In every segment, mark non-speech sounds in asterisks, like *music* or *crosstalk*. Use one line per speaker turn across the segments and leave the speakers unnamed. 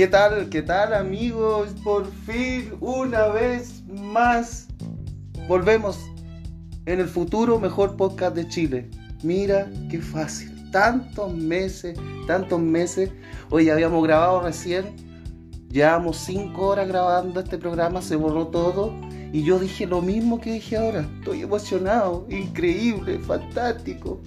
¿Qué tal? ¿Qué tal amigos? Por fin, una vez más, volvemos en el futuro mejor podcast de Chile. Mira qué fácil. Tantos meses, tantos meses. Hoy habíamos grabado recién. Llevamos cinco horas grabando este programa, se borró todo. Y yo dije lo mismo que dije ahora. Estoy emocionado, increíble, fantástico.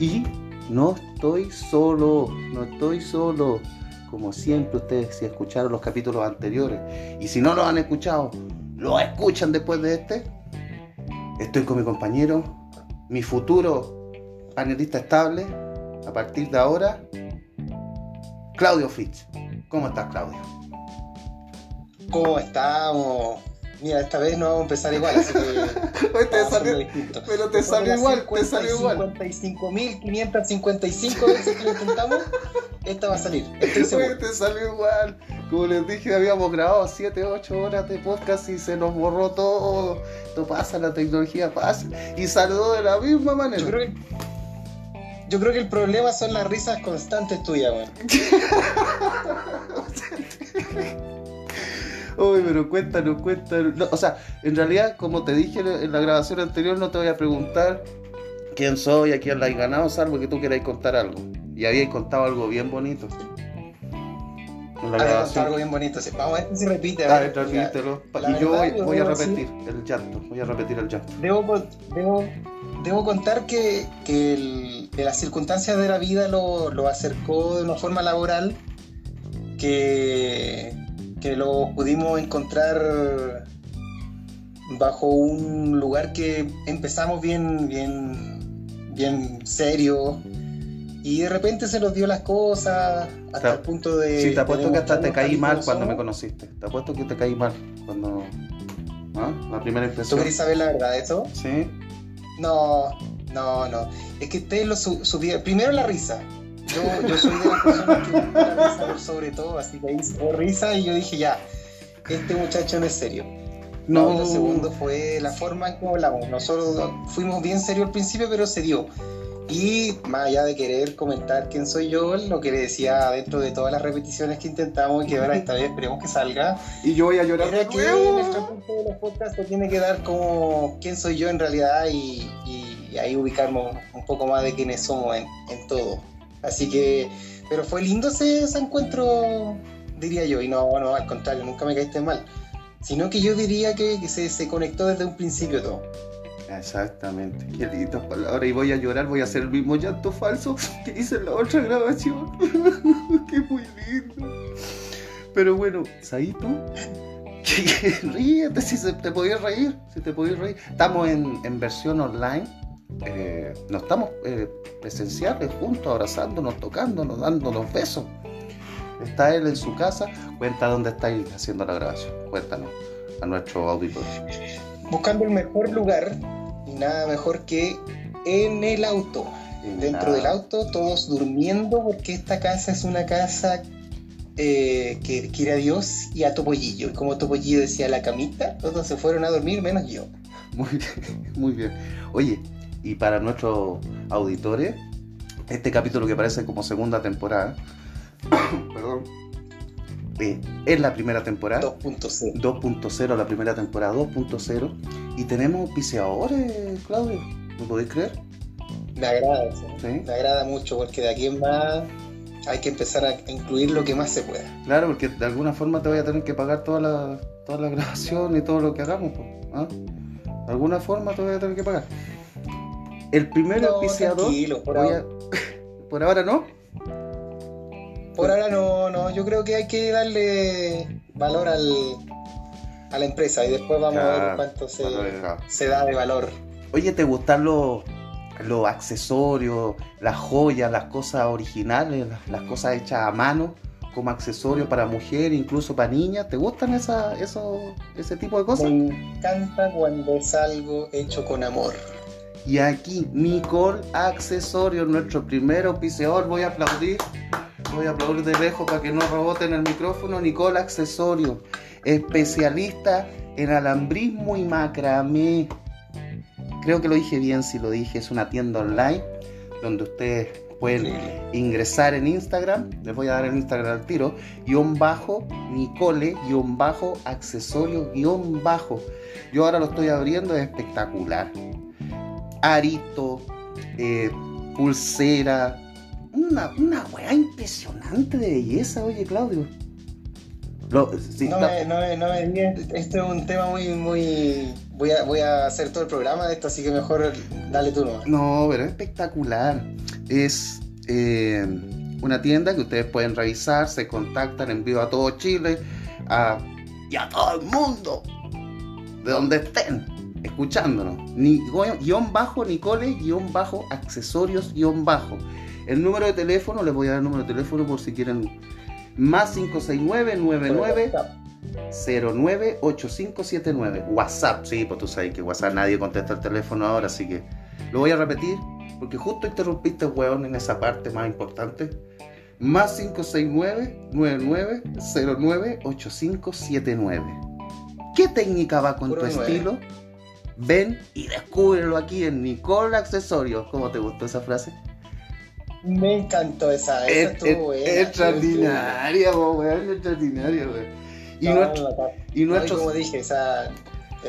Y no estoy solo, no estoy solo como siempre ustedes si escucharon los capítulos anteriores y si no los han escuchado, lo escuchan después de este. Estoy con mi compañero, mi futuro panelista estable, a partir de ahora, Claudio Fitch. ¿Cómo estás, Claudio?
¿Cómo estamos? Mira, esta vez no vamos a empezar igual, así que. *laughs*
te salió, pero te salió igual, te salió igual.
55.555 veces que lo intentamos, esta va a salir. Seguro.
te salió igual. Como les dije, habíamos grabado 7, 8 horas de podcast y se nos borró todo. Esto pasa, la tecnología pasa. Y salió de la misma manera.
Yo creo que, yo creo que el problema son las risas constantes tuyas, weón. *laughs*
Uy, pero cuéntanos, cuéntanos. o sea, en realidad, como te dije en la grabación anterior, no te voy a preguntar quién soy, a quién la he ganado, salvo que tú queráis contar algo. Y habíais contado algo bien bonito.
En la grabación. algo bien bonito. Vamos a ver si se repite.
A ver, repítelo. Y yo voy, a repetir el llanto. Voy a repetir el llanto.
Debo, debo, debo contar que, que, las circunstancias de la vida lo, lo acercó de una forma laboral que que lo pudimos encontrar bajo un lugar que empezamos bien, bien, bien serio y de repente se nos dio las cosas hasta el punto de...
Sí, te apuesto que hasta te caí mal cuando me conociste. Te apuesto que te caí mal cuando... ¿Ah? La primera impresión.
¿Tú querés saber la verdad de eso?
Sí.
No, no, no. Es que ustedes lo subieron... Primero la risa. Yo, yo soy de las personas que gusta la risa por sobre todo, así que ahí se risa y yo dije, ya, este muchacho no es serio. No. Lo segundo fue la forma en cómo hablamos. Nosotros fuimos bien serios al principio, pero se dio. Y más allá de querer comentar quién soy yo, lo que le decía dentro de todas las repeticiones que intentamos y que ahora esta vez esperemos que salga. *laughs*
Y yo voy a llorar.
Era que en el transcurso de los podcasts tiene que dar como quién soy yo en realidad y, ahí ubicarnos un poco más de quiénes somos en, en todo. Así que, pero fue lindo ese, encuentro, diría yo, y no, no, al contrario, nunca me caíste mal, sino que yo diría que, se, conectó desde un principio todo.
Exactamente, qué lindas palabras. Y voy a llorar, voy a hacer el mismo llanto falso que hice en la otra grabación. *laughs* qué muy lindo. Pero bueno, Saito, *laughs* ríete si se te podía reír, si te podías reír. Estamos en versión online eh, no estamos eh, presenciales juntos, abrazándonos, tocándonos, dándonos besos. Está él en su casa. Cuenta dónde estáis haciendo la grabación. Cuéntanos a nuestro auditor.
Buscando el mejor lugar y nada mejor que en el auto. Dentro del auto, todos durmiendo, porque esta casa es una casa eh, que quiere a Dios y a Topollillo. Y como Topollillo decía la camita, todos se fueron a dormir, menos yo.
Muy bien, *laughs* muy bien. Oye, y para nuestros auditores, este capítulo que parece como segunda temporada, *coughs* perdón, eh, es la primera temporada.
2.0.
2.0, la primera temporada 2.0. Y tenemos piseadores, Claudio. ¿Me podéis creer?
Me agrada eso. Me agrada mucho porque de aquí en más hay que empezar a incluir lo que más se pueda.
Claro, porque de alguna forma te voy a tener que pagar toda la, toda la grabación y todo lo que hagamos. ¿ah? De alguna forma te voy a tener que pagar. El primer no, por, *laughs* por ahora no.
Por ahora no, no. Yo creo que hay que darle valor al, a la empresa y después vamos a ver cuánto se, se, da de valor.
Oye, ¿te gustan los, los accesorios, las joyas, las cosas originales, las, cosas hechas a mano? como accesorio para mujer, incluso para niñas. ¿Te gustan esa, eso, ese tipo de cosas?
Me encanta cuando es algo hecho con amor.
Y aquí Nicole Accesorios, nuestro primer auspiciador. Voy a aplaudir. Voy a aplaudir de lejos para que no reboten el micrófono. Nicole Accesorios, especialista en alambrismo y macramé. Creo que lo dije bien si lo dije. Es una tienda online donde ustedes pueden ingresar en Instagram, les voy a dar el Instagram al tiro, guion bajo, Nicole, guion bajo, accesorio, guion bajo. Yo ahora lo estoy abriendo, es espectacular. Arito, eh, pulsera, una, una weá impresionante de belleza, oye Claudio. Lo- sí,
No me, no, me, no me digas, este es un tema muy, muy... Voy a, voy a hacer todo el programa de esto, así que mejor dale tú nomás.
No, pero es espectacular. Es eh, una tienda que ustedes pueden revisar, se contactan, envío a todo Chile a- y a todo el mundo, de donde estén, escuchándonos. Ni, guion bajo, Nicole, guion bajo, accesorios, guion bajo. El número de teléfono, les voy a dar el número de teléfono por si quieren. Más 569-99. 098579. WhatsApp, sí, pues tú sabes que WhatsApp nadie contesta el teléfono ahora, así que lo voy a repetir porque justo interrumpiste, weón, en esa parte más importante. Más 569-9909-8579. ¿Qué técnica va con
Puro
tu estilo? Ven y descúbrelo aquí en Nicole Accesorios. ¿Cómo te gustó esa frase?
Me encantó esa, esa
Es,
estuvo buena.
extraordinaria, weón, extraordinaria, weón. Y,
No,
nuestro-
no, no.
y nuestros
como dije, esa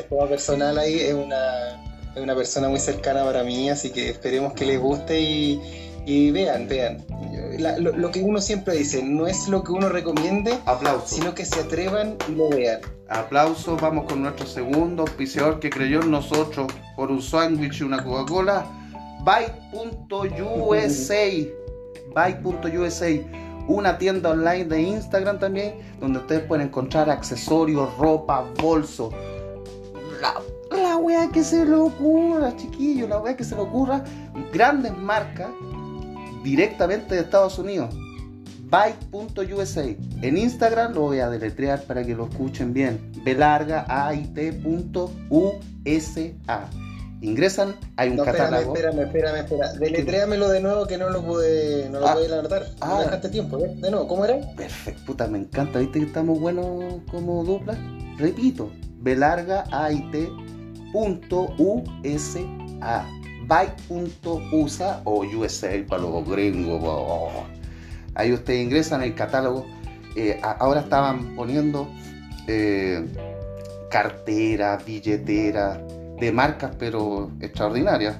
tema personal ahí es una, es una persona muy cercana para mí, así que esperemos que les guste y, y vean, vean. La- lo, lo que uno siempre dice, no es lo que uno recomiende,
aplausos.
sino que se atrevan y lo vean.
Aplausos, vamos con nuestro segundo auspiciador que creyó en nosotros por un sándwich y una Coca-Cola. Byte.usa. Byte.usa. Una tienda online de Instagram también, donde ustedes pueden encontrar accesorios, ropa, bolsos. La, la wea que se le ocurra, chiquillos, la wea que se le ocurra. Grandes marcas directamente de Estados Unidos. Byte.usa. En Instagram lo voy a deletrear para que lo escuchen bien. B larga A I T punto U S A. Ingresan, hay un
No,
catálogo.
espérame, espérame, espérame. Deletréamelo de nuevo que no lo pude, no lo
Ah.
pude anotar.
Ah.
No dejaste tiempo, ¿eh? De nuevo, ¿cómo era?
Perfecto, puta, me encanta. ¿Viste que estamos buenos como dupla? Repito, B larga A I T punto U S A. Byte.usa o USA para los gringos. po. Ahí ustedes ingresan el catálogo. Eh, ahora estaban poniendo eh, carteras, billeteras de marcas, pero extraordinarias.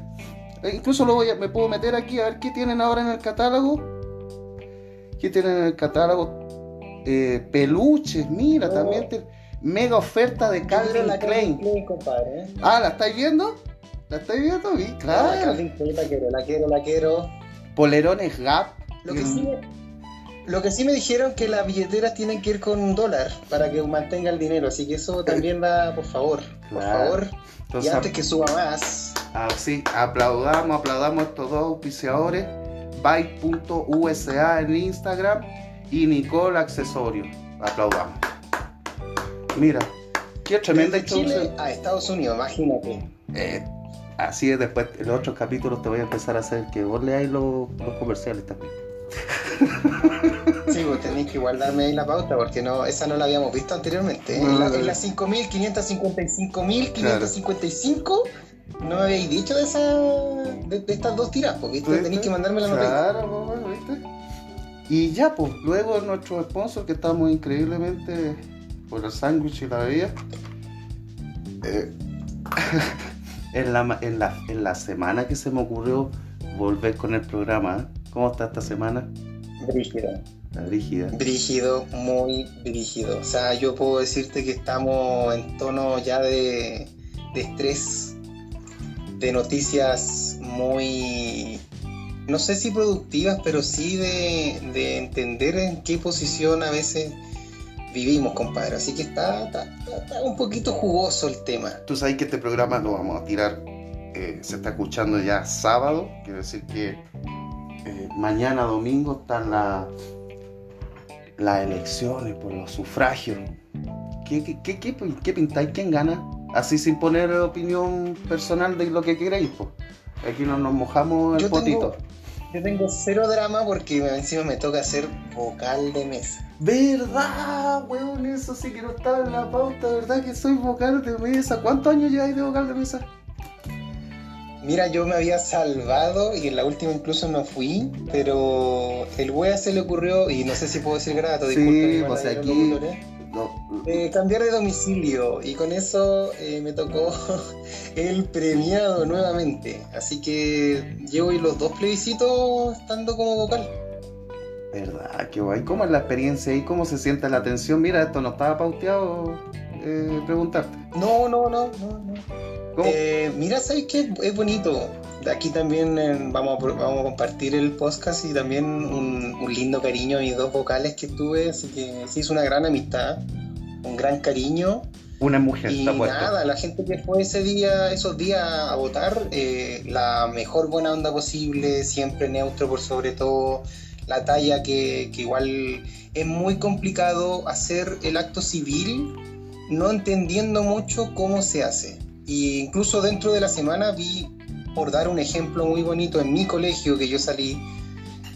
E incluso lo voy a- me puedo meter aquí a ver qué tienen ahora en el catálogo. ¿Qué tienen en el catálogo? Eh, peluches, mira,
Oh.
también te- mega oferta de Calvin Klein.
Calvin Klein, compadre. ¿eh?
Ah, ¿la estáis viendo? ¿La estáis viendo?
La
claro.
La quiero, la quiero, la quiero.
Polerones Gap.
Lo que, sí me, lo que sí me dijeron que las billeteras tienen que ir con un dólar para que mantenga el dinero, así que eso también va, por favor, por
Claro.
favor.
Entonces,
y antes que suba más,
Ah, sí, aplaudamos, aplaudamos a estos dos auspiciadores. Byte.usa en Instagram y Nicole Accesorios. Aplaudamos. Mira, qué tremenda
desde Chile a Estados Unidos, imagínate.
Eh, así es, después en los otros capítulos te voy a empezar a hacer que vos leáis los, los comerciales también. *laughs*
Sí, vos tenéis que guardarme ahí la pauta porque no, esa no la habíamos visto anteriormente. ¿eh?
No,
en la, en
no.
la 5.555.555 no me habéis dicho de, esa, de, de estas dos tiras, porque
¿Viste?
tenéis que mandarme la nota.
Claro, pues, bueno, ¿viste? Y ya, pues, luego nuestro sponsor, que estamos increíblemente por el sándwich y la bebida. eh, *laughs* en, la, en, la, en la semana que se me ocurrió volver con el programa, ¿eh? ¿cómo está esta semana?
Brígido.
La rígida.
Brígido, muy brígido. O sea, yo puedo decirte que estamos en tono ya de, de estrés, de noticias muy, no sé si productivas, pero sí de, de entender en qué posición a veces vivimos, compadre. Así que está, está, está- un poquito jugoso el tema.
Tú sabes que este programa lo vamos a tirar, eh, se está escuchando ya sábado, quiere decir que eh, mañana domingo están la- las elecciones por los sufragios. ¿Qué, qué, qué, qué, qué pintáis? ¿Quién gana? Así sin poner opinión personal de lo que queréis. pues. Aquí no nos mojamos el
Yo tengo-
potito.
Yo tengo cero drama porque encima me toca ser vocal de mesa.
¿Verdad, weón? Eso sí que no estaba en la pauta, ¿verdad? Que soy vocal de mesa. ¿Cuántos años lleváis de vocal de mesa?
Mira, yo me había salvado y en la última incluso no fui, pero el wea se le ocurrió, y no sé si puedo decir grato,
sí, pues aquí...
Eh, cambiar de domicilio y con eso eh, me tocó *laughs* el premiado nuevamente. Así que llevo los dos plebiscitos estando como vocal.
¿Verdad? Qué guay. ¿Cómo es la experiencia y cómo se siente la atención? Mira, esto no estaba pauteado eh, preguntarte.
No, no, no, no, no. Eh, mira, ¿sabes qué? Es bonito. Aquí también eh, vamos, a, vamos a compartir el podcast y también un, lindo cariño a mis dos vocales que tuve, así que se hizo una gran amistad, un gran cariño.
Una mujer,
y nada, la gente que fue ese día, esos días a votar, la mejor buena onda posible, siempre neutro por sobre todo, la talla que, igual es muy complicado hacer el acto civil no entendiendo mucho cómo se hace. Y incluso dentro de la semana vi, por dar un ejemplo muy bonito, en mi colegio que yo salí,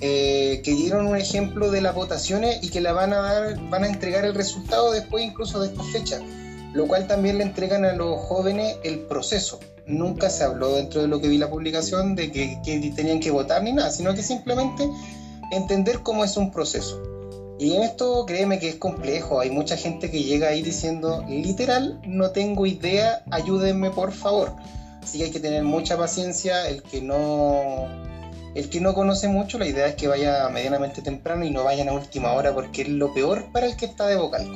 eh, que dieron un ejemplo de las votaciones y que la van a dar, van a entregar el resultado después incluso de esta fecha, lo cual también le entregan a los jóvenes el proceso. Nunca se habló dentro de lo que vi la publicación de que tenían que votar ni nada, sino que simplemente entender cómo es un proceso. Y en esto créeme que es complejo, hay mucha gente que llega ahí diciendo, literal, no tengo idea, ayúdenme por favor. Así que hay que tener mucha paciencia, el que no el que no conoce mucho, la idea es que vaya medianamente temprano y no vayan a última hora porque es lo peor para el que está de vocal.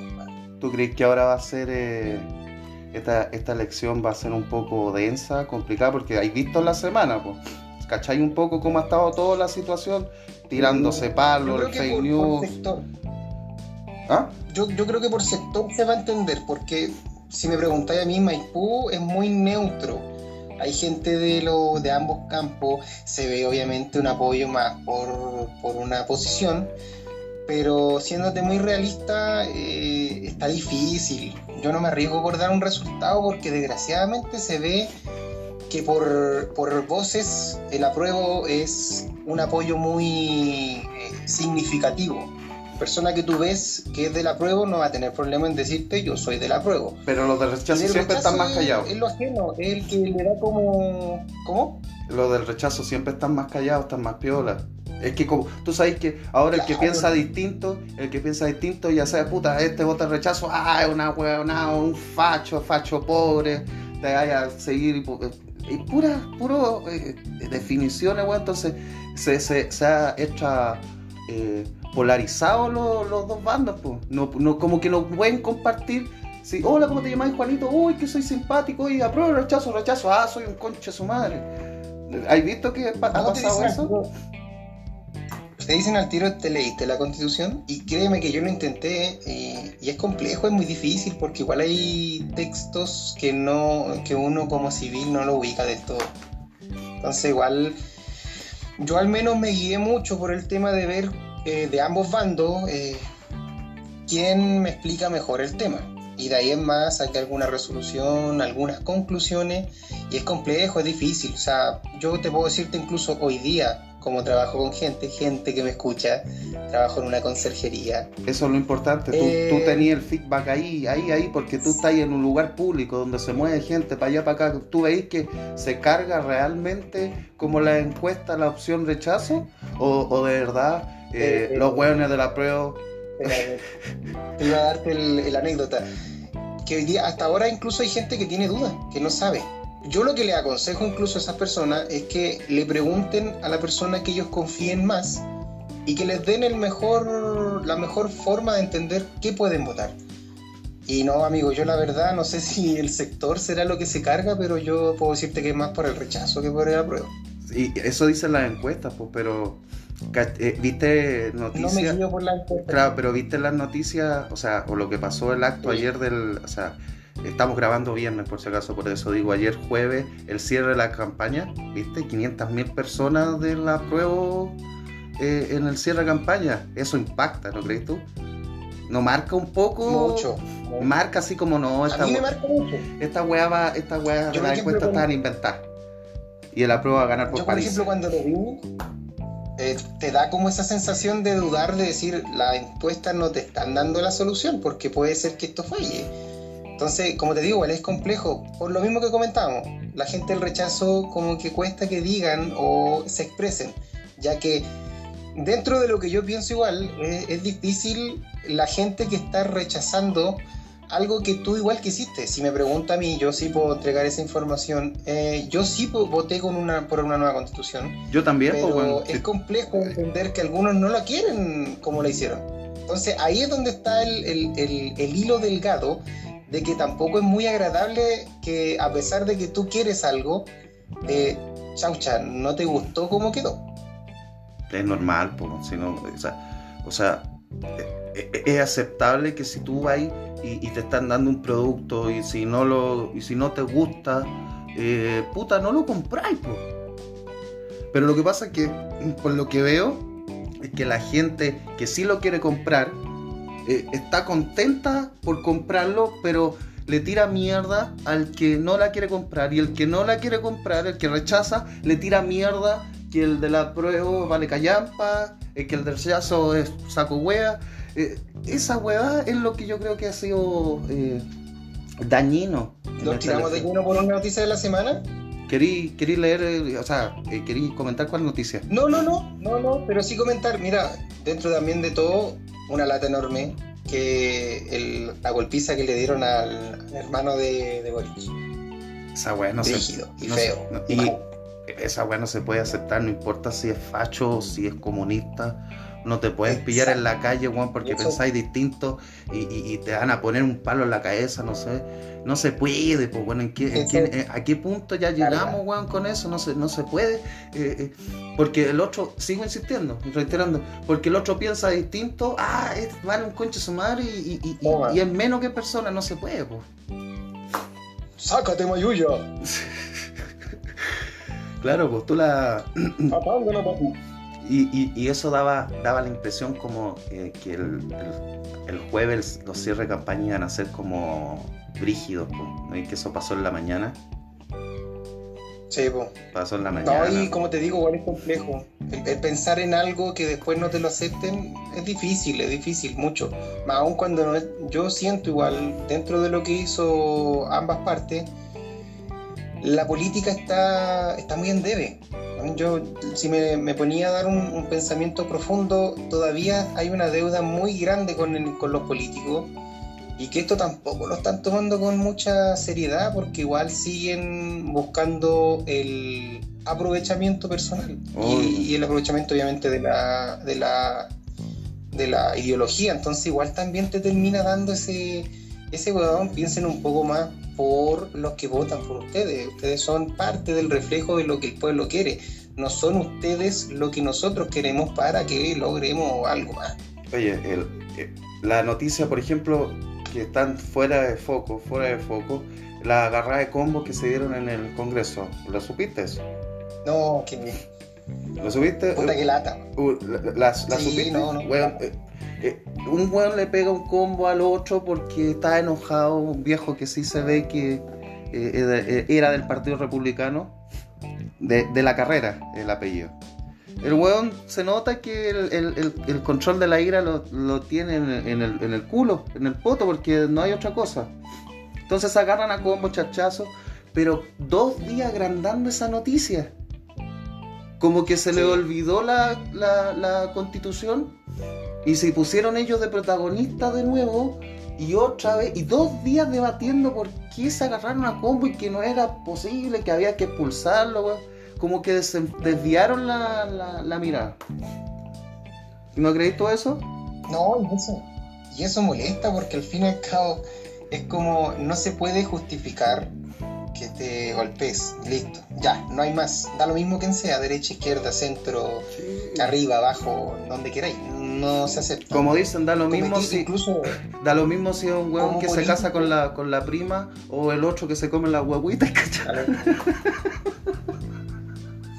¿Tú crees que ahora va a ser eh, esta, esta elección va a ser un poco densa, complicada? Porque hay visto la semana, pues. ¿Cachai un poco cómo ha estado toda la situación? tirándose palos, el fake news.
¿Ah? Yo, yo creo que por sector se va a entender, porque si me preguntáis a mí, Maipú es muy neutro. Hay gente de, lo, de ambos campos, se ve obviamente un apoyo más por, por una posición, pero siéndote muy realista, eh, está difícil. Yo no me arriesgo por dar un resultado porque desgraciadamente se ve que por, por voces el apruebo es un apoyo muy eh, significativo. Persona que tú ves que es del apruebo no va a tener problema en decirte yo soy del apruebo.
Pero los del rechazo siempre están más callados.
Es, lo ajeno, es el que le da como... ¿Cómo?
Los del rechazo siempre están más callados, están más piolas. Es que como, tú sabes que ahora el que piensa distinto, el que piensa distinto ya sabe, puta, este vota rechazo, ah, es una huevona, un facho, facho pobre, te vaya a seguir y pura, puro eh, definiciones, Entonces se, se, ha hecho eh, polarizado los dos bandos, pues. No, no, como que no pueden compartir. Sí, hola, ¿cómo te llamas, Juanito? Uy, que soy simpático, y apruebo, rechazo, rechazo. Ah, soy un conche su madre. ¿Has visto que ha pasado eso?
Te dicen al tiro, te leíste la constitución y créeme que yo lo intenté eh, y es complejo, es muy difícil porque igual hay textos que no que uno como civil no lo ubica del todo. Entonces igual yo al menos me guié mucho por el tema de ver eh, de ambos bandos eh, quién me explica mejor el tema. Y de ahí en más saqué alguna resolución, algunas conclusiones y es complejo, es difícil. O sea, yo te puedo decirte incluso hoy día, como trabajo con gente, gente que me escucha, trabajo en una conserjería.
Eso es lo importante, tú, eh, tenías el feedback ahí, ahí, ahí, porque tú estás en un lugar público donde se mueve gente para allá, para acá, tú veis que se carga realmente como la encuesta la opción rechazo, o, de verdad eh, eh, los hueones de la prueba...
Te iba a darte el, anécdota, que hoy día, hasta ahora incluso hay gente que tiene dudas, que no sabe yo lo que le aconsejo incluso a esas personas es que le pregunten a la persona que ellos confíen más y que les den el mejor, la mejor forma de entender qué pueden votar. Y no, amigo, yo la verdad no sé *laughs* si el sector será lo que se carga, pero yo puedo decirte que es más por el rechazo que por el apruebo.
Y eso dicen las encuestas, pues, pero eh, ¿Viste noticias?
No me por la encuesta.
Claro, pero viste las noticias, o sea, o lo que pasó el acto ayer del, o sea, Estamos grabando viernes, por si acaso, por eso digo, ayer jueves, el cierre de la campaña, ¿viste? 500 mil personas de la prueba eh, en el cierre de campaña. Eso impacta, ¿no crees tú? ¿No marca un poco?
Mucho.
Marca así como no.
Esta, a mí me marca mucho.
Esta weá va, esta weá de la encuesta estaban inventadas. Y la prueba va a ganar por
Yo, por ejemplo, cuando lo vi, eh, te da como esa sensación de dudar, de decir, la encuesta no te están dando la solución, porque puede ser que esto falle Entonces, como te digo, igual es complejo, por lo mismo que comentábamos, la gente el rechazo como que cuesta que digan o se expresen, ya que dentro de lo que yo pienso igual, es, es difícil la gente que está rechazando algo que tú igual quisiste. Si me pregunta a mí, yo sí puedo entregar esa información. Eh, yo sí voté con una, por una nueva constitución,
Yo también,
pero
weón.
es complejo entender que algunos no la quieren como la hicieron. Entonces ahí es donde está el, el- el- el hilo delgado de que tampoco es muy agradable que a pesar de que tú quieres algo, eh, chaucha, no te gustó cómo quedó.
Es normal, pues, si no, o sea, o sea, eh, eh, es aceptable que si tú vas y, te están dando un producto y si no lo, y si no te gusta, eh, puta, no lo compráis, pues. Pero lo que pasa es que, por lo que veo, es que la gente que sí lo quiere comprar eh, está contenta por comprarlo, pero le tira mierda al que no la quiere comprar. Y el que no la quiere comprar, el que rechaza, le tira mierda que el de la prueba vale callampa, eh, que el del rechazo es saco wea. Eh, esa weá es lo que yo creo que ha sido eh, dañino.
Nos tiramos lleno por una noticia de la semana.
Querí, querí leer, o sea, eh, querí comentar cuál noticia.
No, no, no, no, no, pero sí comentar, mira, dentro también de todo, una lata enorme que el- la golpiza que le dieron al, al hermano de, de Boric.
Esa weá no se
y
no
feo.
se- no-
y
esa weá no se puede aceptar, no importa si es facho o si es comunista. No te pueden pillar en la calle, weón, porque
Eso.
pensáis distinto y, y- y te van a poner un palo en la cabeza, no sé. No se puede, pues bueno, ¿en qué, en qué- eh, ¿a qué punto ya llegamos, weón, con eso? No se, no se puede. eh, eh, porque el otro, sigo insistiendo, reiterando, porque el otro piensa distinto, ah, es, vale un conche su madre y, y, y- y es menos que persona, no se puede, pues.
¡Sácate, Mayuya! *laughs*
Claro, pues tú la. Y, y- y eso daba, daba la impresión como eh, que el, el- el jueves los cierres de campaña iban a ser como brígidos, ¿no? y que eso pasó en la mañana.
Sí, pues.
Pasó en la mañana.
No, y como te digo, igual es complejo. El, el pensar en algo que después no te lo acepten es difícil, es difícil, mucho. Más aún cuando no es- yo siento igual, dentro de lo que hizo ambas partes, la política está, está muy en debe. Yo, si me, me ponía a dar un, un pensamiento profundo, todavía hay una deuda muy grande con, el- con los políticos y que esto tampoco lo están tomando con mucha seriedad porque igual siguen buscando el aprovechamiento personal
Oh.
y, y el aprovechamiento obviamente de la, de la de la ideología entonces igual también te termina dando ese ese huevón piensen un poco más por los que votan por ustedes ustedes son parte del reflejo de lo que el pueblo quiere no son ustedes lo que nosotros queremos para que logremos algo más
Oye, el- eh, la noticia, por ejemplo, que están fuera de foco, fuera de foco, la agarrada de combos que se dieron en el Congreso. ¿Lo supiste eso?
no que
¿Lo supiste?
puta que lata
Uh, ¿La, la- la
Sí, no, no.
Eh, eh, un weón le pega un combo al otro porque está enojado, un viejo que sí se ve que eh, era- eh, era del Partido Republicano, de, de la carrera, el apellido. El weón se nota que el, el- el- el control de la ira lo, lo tiene en, el- en el, en el culo, en el poto, porque no hay otra cosa. Entonces agarran a combo, chachazo, pero dos días agrandando esa noticia. Como que se le olvidó la, la- la constitución y se pusieron ellos de protagonistas de nuevo y otra vez, y dos días debatiendo por qué se agarraron a combo y que no era posible, que había que expulsarlo. Como que des- desviaron la, la- la mirada. ¿No creéis todo eso?
No, y eso, y eso molesta porque al fin y al cabo es como no se puede justificar que te golpees. Listo, ya, no hay más. Da lo mismo quien sea, derecha, izquierda, centro, arriba, abajo, donde queráis. No se acepta.
Como dicen, da lo mismo si,
incluso
da lo mismo si es un huevón que se casa con la, con la prima o el otro que se come las huevitas, *laughs* ¿cachai?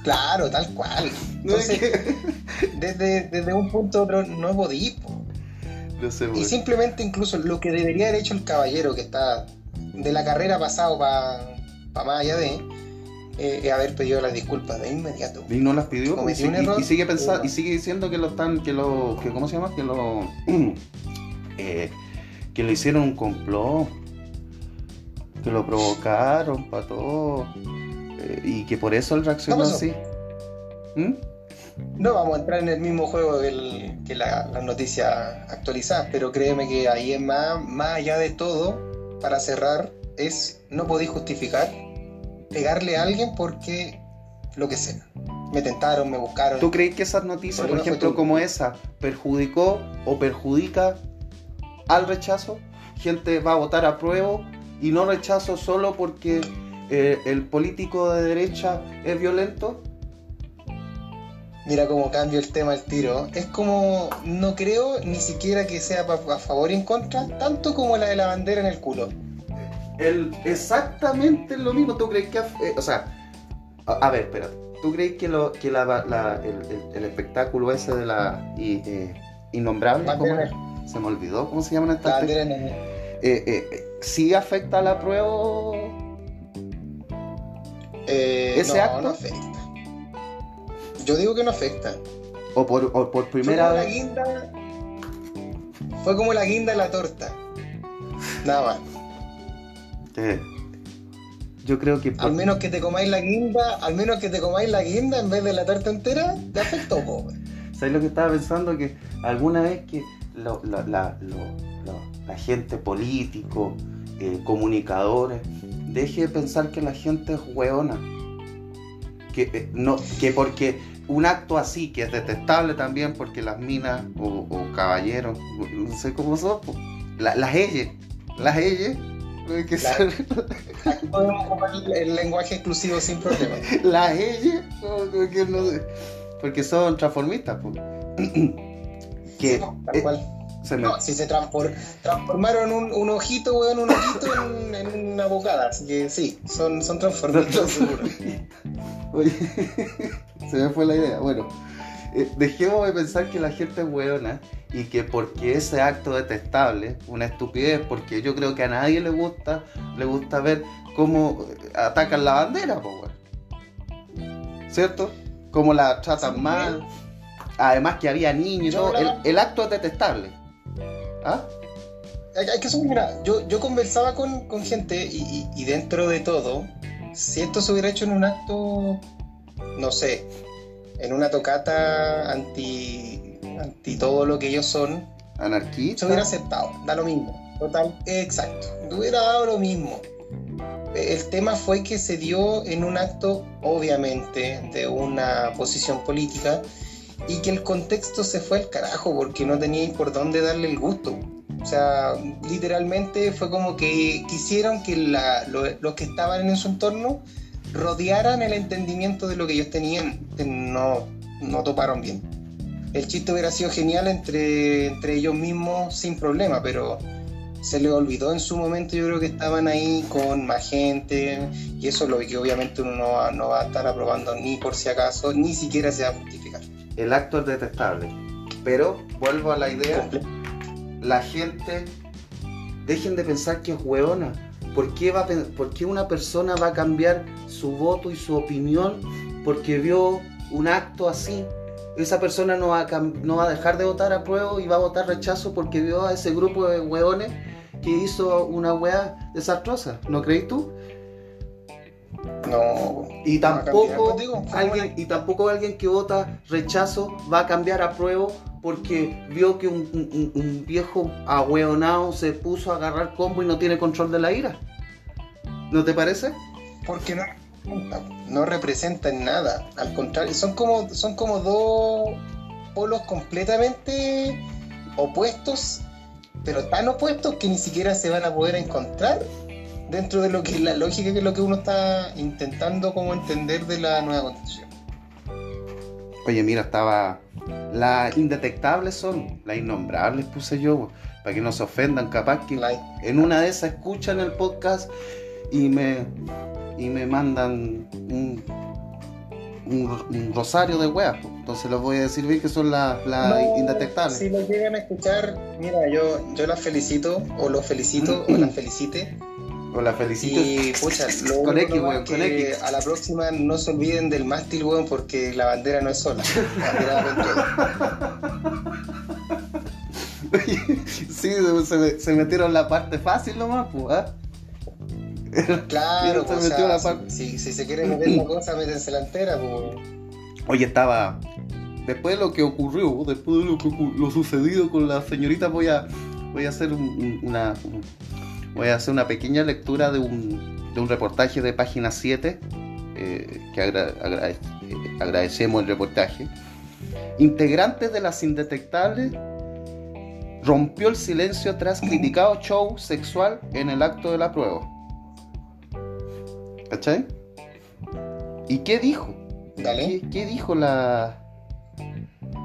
Claro, tal cual. Entonces, desde, desde un punto a otro no podí. po.
No sé,
Y simplemente incluso lo que debería haber hecho el caballero que está de la carrera pasado para más allá de eh, es haber pedido las disculpas de inmediato.
Y no las pidió pues, y,
error.
sigue pensando
Eh,
y sigue diciendo que lo están que lo que cómo se llama que lo *clears throat* eh, que lo hicieron un complot Que lo provocaron para todo. eh, y que por eso él reaccionó
¿Cómo
así. ¿Mm?
No vamos a entrar en el mismo juego del- que la- las noticias actualizadas, pero créeme que ahí es más, más allá de todo, para cerrar, es no podéis justificar pegarle a alguien porque lo que sea. Me tentaron, me buscaron.
¿Tú crees que esas noticias,
¿Por
por
no
ejemplo,
tú?
como esa, perjudicó o perjudica al rechazo? Gente va a votar a prueba y no rechazo solo porque eh, el político de derecha es violento.
Mira cómo cambio el tema al tiro. Es como, no creo ni siquiera que sea a favor y en contra, tanto como la de la bandera en el culo.
El, exactamente lo mismo. ¿Tú crees que.? eh, o sea, a, a ver, espérate. ¿Tú crees que, lo, que la, la- el, el- el espectáculo ese de la i- eh, innombrable? ¿cómo? Se me olvidó cómo se llaman
la
estas eh, eh, ¿Sí afecta a la prueba? ¿Ese
no,
acto?
no afecta. Yo digo que no afecta.
¿O por, o por primera vez?
guinda. Fue como la guinda de la torta. Nada más.
Yo creo que. por-
Al menos que te comáis la guinda, al menos que te comáis la guinda en vez de la torta entera, te afectó, po. wey.
¿Sabes lo que estaba pensando? Que alguna vez que lo- la, la- lo- lo- la gente político, eh, comunicadores, deje de pensar que la gente es hueona. Que, eh, no, que porque un acto así, que es detestable también, porque las minas o, o caballeros, no sé cómo son, la- las ellas, las ellas, que
podemos ocupar el, el lenguaje exclusivo sin problema. *laughs*
las ellas, no porque son transformistas. *clears throat* que
tal
eh,
cual.
se me-
No, si se transfor- transformaron un, un ojito, weón, un ojito en, en una bocada. Así que sí, son, son transformistas, seguro. *laughs*
Oye, *laughs* se me fue la idea. Bueno, eh, dejemos de pensar que la gente es hueona y que porque ese acto detestable, una estupidez, porque yo creo que a nadie le gusta, le gusta ver cómo eh, atacan la bandera, po, weón. ¿cierto? Cómo la tratan
Sí,
mal. Además que había niños y
Yo
todo. El, el acto es detestable. ¿Ah?
Hay, hay que asumir, mira, yo, yo conversaba con, con gente y, y- y dentro de todo, si esto se hubiera hecho en un acto, no sé, en una tocata anti, anti todo lo que ellos son, se
Anarquista.
hubiera aceptado, da lo mismo. Total, exacto, hubiera dado lo mismo. El tema fue que se dio en un acto, obviamente, de una posición política y que el contexto se fue al carajo porque no tenía por dónde darle el gusto. O sea, literalmente fue como que quisieron que la- lo- los que estaban en su entorno rodearan el entendimiento de lo que ellos tenían, no, no toparon bien. El chiste hubiera sido genial entre, entre ellos mismos sin problema, pero se les olvidó en su momento, yo creo que estaban ahí con más gente y eso es lo que obviamente uno no va, no va a estar aprobando ni por si acaso, ni siquiera se va a justificar.
El acto es detestable. Pero vuelvo a la idea. la gente dejen de pensar que es hueona. ¿Por qué, va a por qué una persona va a cambiar su voto y su opinión porque vio un acto así? Esa persona no va, a, no va a dejar de votar a prueba y va a votar rechazo porque vio a ese grupo de hueones que hizo una hueá desastrosa. ¿No crees tú?
No.
Y
no cambiar.
tampoco,
Pues digo,
alguien, y tampoco alguien que vota rechazo va a cambiar a prueba porque vio que un, viejo ahueonado se puso a agarrar combo y no tiene control de la ira. ¿No te parece?
porque no no representan nada al contrario son como son como dos polos completamente opuestos pero tan opuestos que ni siquiera se van a poder encontrar dentro de lo que es la lógica que es lo que uno está intentando como entender de la nueva constitución
Oye, mira, estaba. Las indetectables son, las innombrables puse yo, para que no se ofendan, capaz que
La-
en una de esas escuchan el podcast y me y me mandan un, un, un rosario de weas. pues. Entonces les voy a decir bien que son las
No,
indetectables.
Si lo llegan a escuchar, mira, yo, yo las felicito, o los felicito, *clears throat* o las felicite.
O la felicito.
Y pucha, *laughs* lo
Con X, weón,
que
con X.
a la próxima no se olviden del mástil, weón, porque la bandera no es sola. La bandera *laughs*
sí, se, metieron la parte fácil nomás, pues. ¿ah?
Claro, *laughs*
Y se
pues,
metió
o sea,
la parte.
si, si se quiere meter la cosa, métense la entera, pues.
Oye, estaba. Después de lo que ocurrió, después de lo que lo sucedido con la señorita, voy a voy a hacer un- un- una un- voy a hacer una pequeña lectura de un, de un reportaje de página 7 eh, que agra- agra- eh, agradecemos el reportaje. Integrantes de las indetectables rompió el silencio tras criticado show sexual en el acto de la prueba. ¿Cachai? ¿Y qué dijo?
Dale.
¿Qué, qué dijo la.?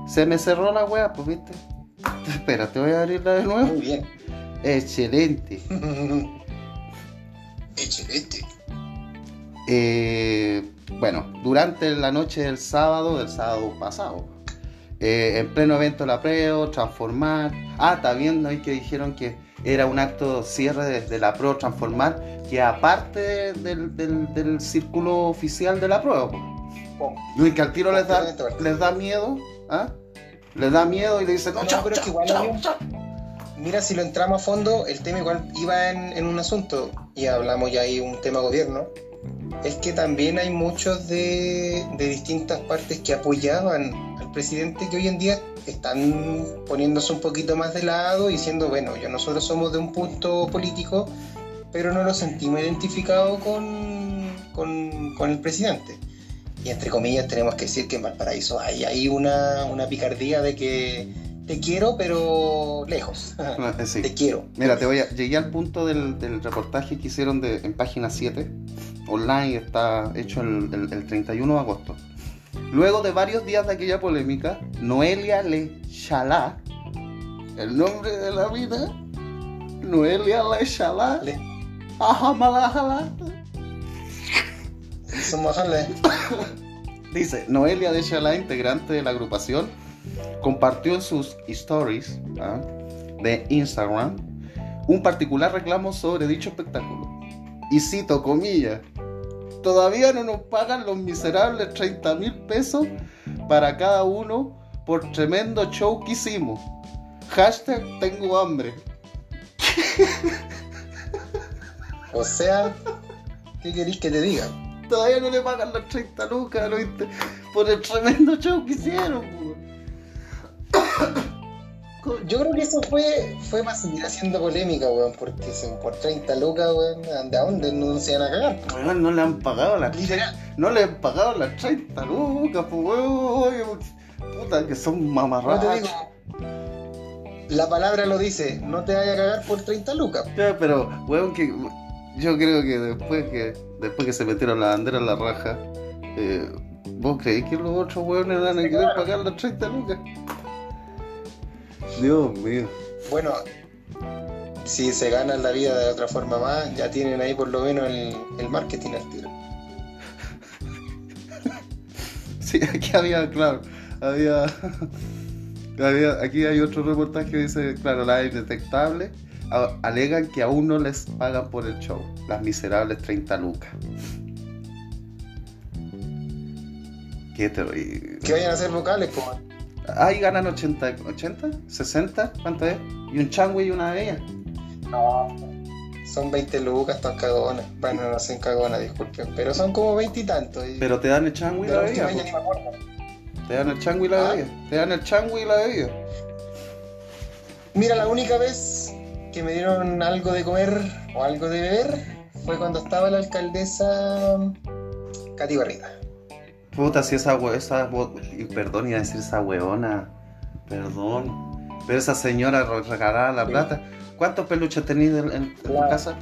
Se me cerró la wea, pues viste. *laughs* Espera, te voy a abrirla de nuevo.
Muy bien.
Excelente. *laughs*
Excelente.
Eh, bueno, durante la noche del sábado, del sábado pasado, eh, en pleno evento de la PREO, transformar. Ah, también ¿no? Y que dijeron que era un acto cierre de, de la PRO transformar, que aparte de- del, del- del círculo oficial de la prueba. Y que al tiro les da, les da miedo, ¿ah? Les da miedo y le dicen, no,
No,
chao,
pero es que
chao,
igual
chao, chao".
Mira, si lo entramos a fondo, el tema igual iba en, un asunto, y hablamos ya ahí un tema gobierno, es que también hay muchos de, de distintas partes que apoyaban al presidente que hoy en día están poniéndose un poquito más de lado y diciendo, bueno, yo nosotros somos de un punto político, pero no nos sentimos identificados con, con, con el presidente. Y entre comillas tenemos que decir que en Valparaíso hay, hay una, una picardía de que te quiero, pero lejos. *laughs*
Ah, eh, sí.
Te quiero.
Mira, te voy a. Llegué al punto del, del reportaje que hicieron de, en página 7. Online está hecho el, el- el 31 de agosto. Luego de varios días de aquella polémica, Noelia Le Chalá, el nombre de la vida, Noelia Le Chalá,
Le- jale. *coughs*
Dice, Noelia de Chalá, integrante de la agrupación, compartió en sus stories ¿ah? de Instagram un particular reclamo sobre dicho espectáculo. Y cito comillas, todavía no nos pagan los miserables 30 mil pesos para cada uno por tremendo show que hicimos. Hashtag tengo hambre.
O sea, ¿qué queréis que te diga?
Todavía no le pagan las 30 lucas por el tremendo show que hicieron.
Yo creo que eso fue, fue para seguir haciendo polémica, weón, porque si por 30 lucas, weón, ¿de dónde no se van a cagar?
Weón, no le han pagado las. No le han pagado las 30 lucas, pues weón. Puta, que son
digo. La palabra lo dice, no te vayas a cagar por 30 lucas.
Ya, Pero, weón, que yo creo que después que después que se metieron la bandera en la raja, eh, ¿vos creéis que los otros weones van a querer pagar las 30 lucas? Dios mío.
Bueno, si se ganan la vida de otra forma más, ya tienen ahí por lo menos el, el marketing al tiro. *laughs*
Sí, aquí había, claro, había, *laughs* había- aquí hay otro reportaje que dice, claro, las indetectables a- alegan que aún no les pagan por el show, las miserables 30 lucas. Qué terrible.
Que vayan a ser vocales, pues.
Ahí ganan 80, 80, 60, ¿cuánto es? Y un changui y una de ellas.
No. Son 20 lucas, están cagonas. Bueno, no son cagonas, disculpen. Pero son como 20 y tantos. y-
Pero te dan el changui y la bebida. Te dan el changui y la
¿Ah?
bebida. Te dan el changui y la bebida.
Mira, la única vez que me dieron algo de comer o algo de beber fue cuando estaba la alcaldesa Katy Barriga.
Puta, si esa we- esa perdón, iba a decir esa weona, perdón, pero esa señora re- regalaba la plata. ¿Cuántos peluches tenéis en, en- en tu casa?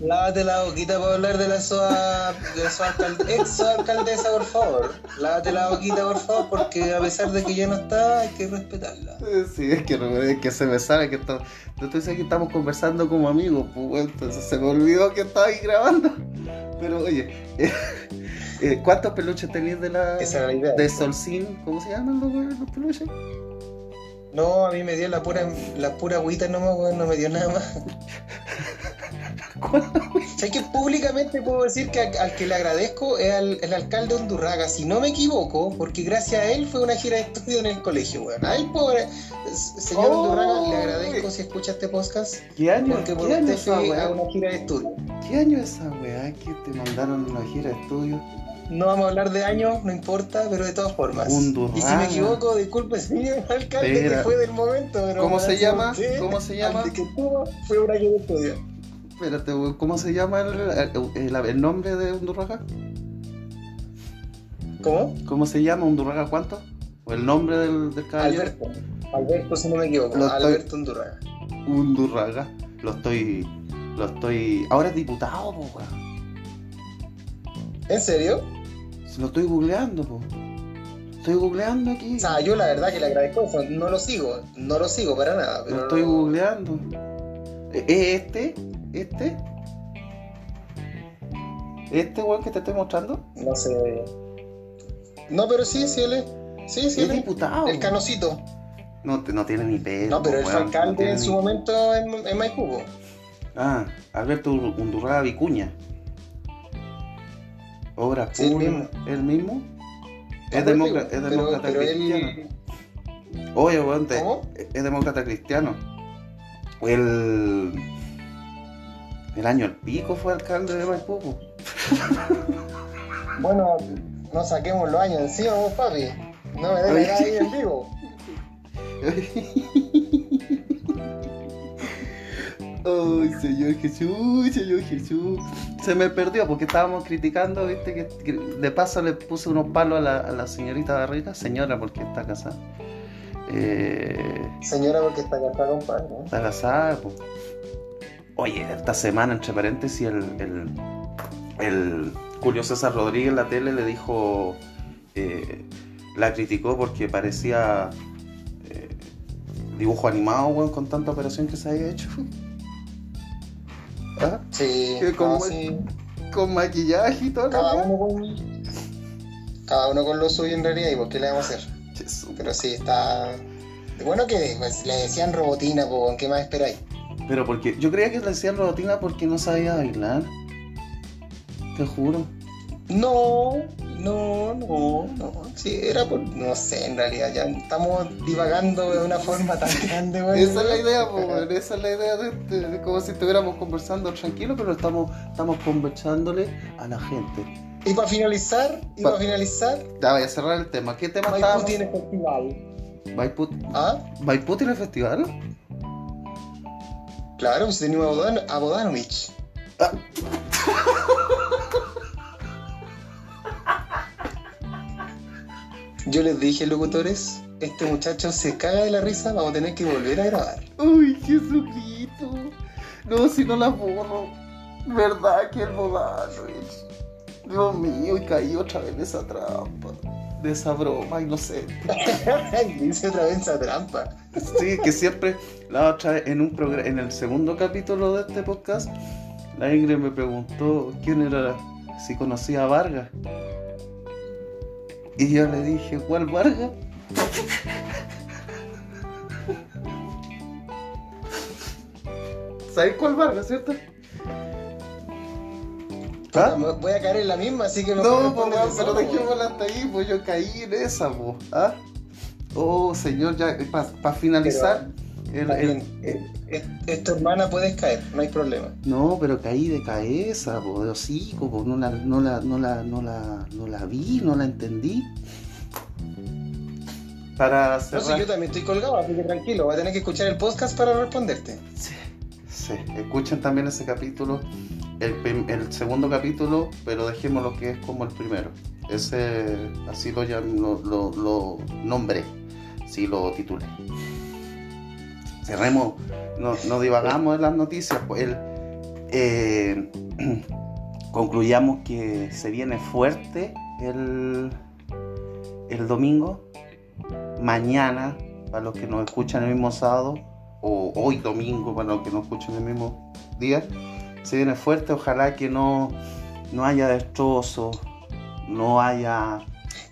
Lávate la boquita para hablar de la soa, de la soa ex alcaldesa, por favor. Lávate la boquita, por favor, porque a pesar de que ya no está, hay que respetarla.
Eh, Sí, es que, es que se me sabe que está, yo te que estamos conversando como amigos, pues entonces se me olvidó que estaba ahí grabando. Pero oye, eh, *laughs* eh, ¿cuántos peluches tenéis de la
Esa era la idea.
de Solcín? ¿Cómo se llaman los, los peluches?
No, a mí me dio la pura, la pura agüita nomás, weón, no me dio nada más. *laughs* Sé que públicamente puedo decir que al que le agradezco es al el alcalde Undurraga, si no me equivoco, porque gracias a él fue una gira de estudio en el colegio, weón. A él, pobre, señor
Oh.
Undurraga, le agradezco si escucha este podcast,
¿Qué año?
porque por
¿Qué año
usted
esa
fue a una gira de estudio.
qué año es esa weá que te mandaron una gira de estudio?
No vamos a hablar de años, no importa, pero de todas formas.
Undurraga.
Y si me equivoco, disculpe, señor alcalde,
Espera.
que fue del momento. Pero
¿Cómo se llama? ¿Cómo se llama?
antes que todo, fue una gira de estudio.
Espérate, ¿cómo se llama el, el- nombre de Undurraga?
¿Cómo?
¿Cómo se llama Undurraga cuánto? ¿O el nombre del, del caballero?
Alberto. Alberto, si no me equivoco.
Lo estoy-
Alberto Undurraga.
Undurraga. Lo estoy. Lo estoy. Ahora es diputado, po, weón.
¿En serio?
Lo estoy googleando, po. Estoy googleando aquí.
O sea, yo la verdad que le agradezco eso. No lo sigo. No lo sigo para nada. Pero
Lo estoy
no-
googleando. ¿Es este? ¿Este? ¿Este weón que te estoy mostrando?
No sé. No, pero sí, sí, él es. Sí, sí,
es
él es.
diputado.
El canocito.
No, no tiene ni pelo.
No, pero él fue alcalde en su
ni-
momento en, en Maipú.
Ah, Alberto Undurraga Vicuña. Obras
Sí, el
públicas. ¿El mismo? Es,
No,
es demócrata
pero
cristiano.
él-
Oye, weón, es demócrata cristiano. El. El año el pico fue alcalde de Maipú.
Bueno, no saquemos los años encima, vos, papi. No me dejes ahí en vivo. *laughs*
Ay, Señor Jesús, Señor Jesús. Se me perdió porque estábamos criticando, viste, que, que de paso le puse unos palos a la, a la señorita Barriga, señora porque está casada. Eh,
Señora, porque está casada, compadre. ¿no?
está casada, po. Oye, esta semana, entre paréntesis, el, el, el Julio César Rodríguez en la tele le dijo, eh, la criticó porque parecía eh, dibujo animado, weón, con tanta operación que se había hecho. ¿Ah?
Sí,
¿Qué, cómo
no, sí.
Con maquillaje y todo.
Cada
¿no?
uno con. Cada uno con lo suyo en realidad, y por qué le vamos a hacer.
Jesús.
Pero sí, está. Bueno que pues, le decían robotina, pues, ¿qué más esperáis?
Pero porque yo creía que le decían robotina porque no sabía bailar. Te juro.
No, no, no, no. Sí, era por. No sé, en realidad, ya estamos divagando de una forma tan grande, güey.
Esa es la idea, weón, esa es la idea de, de- de como si estuviéramos conversando tranquilo, pero estamos, estamos conversándole a la gente.
Y para finalizar, y
Pa-
para finalizar,
Ya voy a cerrar el tema. ¿Qué tema
Maipú
estábamos?
tiene festival.
Maipú,
¿Ah?
¿Maipú tiene festival?
Claro, pues tenemos a, Bodan a Bodanovich.
Ah. *laughs*
Yo les dije, locutores, este muchacho se caga de la risa, vamos a tener que volver a grabar.
Uy, Jesucristo. No, si no la borro. ¿Verdad que el Bodanovich? Dios mío, y caí otra vez en esa trampa. De esa broma inocente. *laughs*
Dice otra vez esa trampa.
Sí, que siempre, la otra vez, en, un programa, en el segundo capítulo de este podcast, la Ingrid me preguntó quién era, si conocía a Vargas. Y yo le dije, ¿cuál Vargas? ¿Sabes cuál Vargas, cierto? ¿Ah?
Voy a caer en la misma, así que me
No, pues, weón, pero dejémosla hasta ahí, pues yo caí en esa, pues. ¿Ah? Oh, señor, ya, para finalizar, el- el-
Es tu hermana, puedes caer, no hay problema.
No, pero caí de cabeza, po, de hocico, po, no la, no la, no la, no la, no la vi, no la entendí. Para
No sé,
cerrar.
yo también estoy colgado, así que tranquilo, voy a tener que escuchar el podcast para responderte.
Sí, sí, escuchen también ese capítulo, el, segundo capítulo, pero dejémoslo que es como el primero. Ese, así lo, lo, lo, lo nombré, sí lo titulé. Cerremos, no, no divagamos en las noticias, pues el, eh, *clears throat* concluyamos que se viene fuerte el, el domingo, mañana, para los que nos escuchan el mismo sábado, o hoy domingo, para los que nos escuchan el mismo día, se viene fuerte, ojalá que no, no haya destrozos, no haya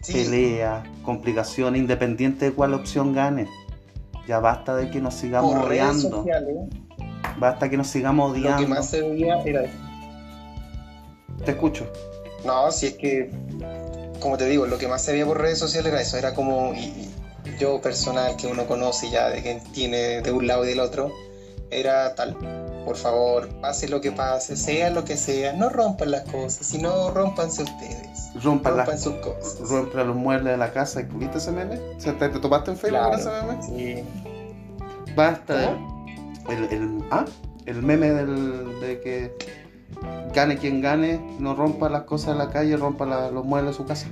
Sí,
pelea, complicaciones, independiente de cuál opción gane. Ya basta de que nos sigamos
por redes
odiando,
sociales,
basta que nos sigamos
lo que
odiando.
más se veía era
Te escucho.
No, si es que, como te digo, lo que más se veía por redes sociales era eso, era como y- y yo personal que uno conoce ya de que tiene de un lado y del otro, era tal. Por favor, pase lo que pase, sea lo que sea, no rompan las cosas, sino rompanse ustedes.
Rompan,
Rompan
las-
sus cosas.
rompan los muebles de la casa. ¿Viste ese meme? ¿Se- ¿Te, te tomaste en Facebook
Claro,
con ese meme?
sí.
Basta. El, el, ¿ah? el meme del, de que gane quien gane, no rompa las cosas de la calle, rompa la- los muebles de su casa.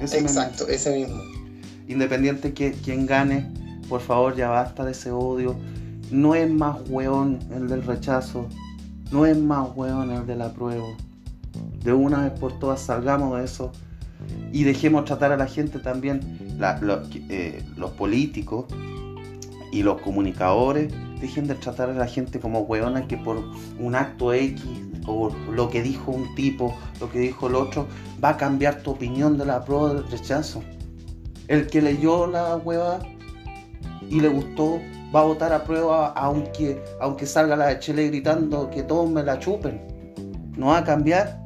Ese meme.
Exacto, ese mismo.
Independiente que quien gane, por favor ya basta de ese odio. No es más hueón el del rechazo, no es más hueón el del apruebo. De una vez por todas salgamos de eso y dejemos tratar a la gente también, la- eh, los políticos y los comunicadores, dejen de tratar a la gente como hueona que por un acto X o lo que dijo un tipo, lo que dijo el otro, va a cambiar tu opinión de la apruebo o del rechazo. El que leyó la hueva y le gustó va a votar a prueba aunque, aunque salga la Chile gritando que todos me la chupen. No va a cambiar.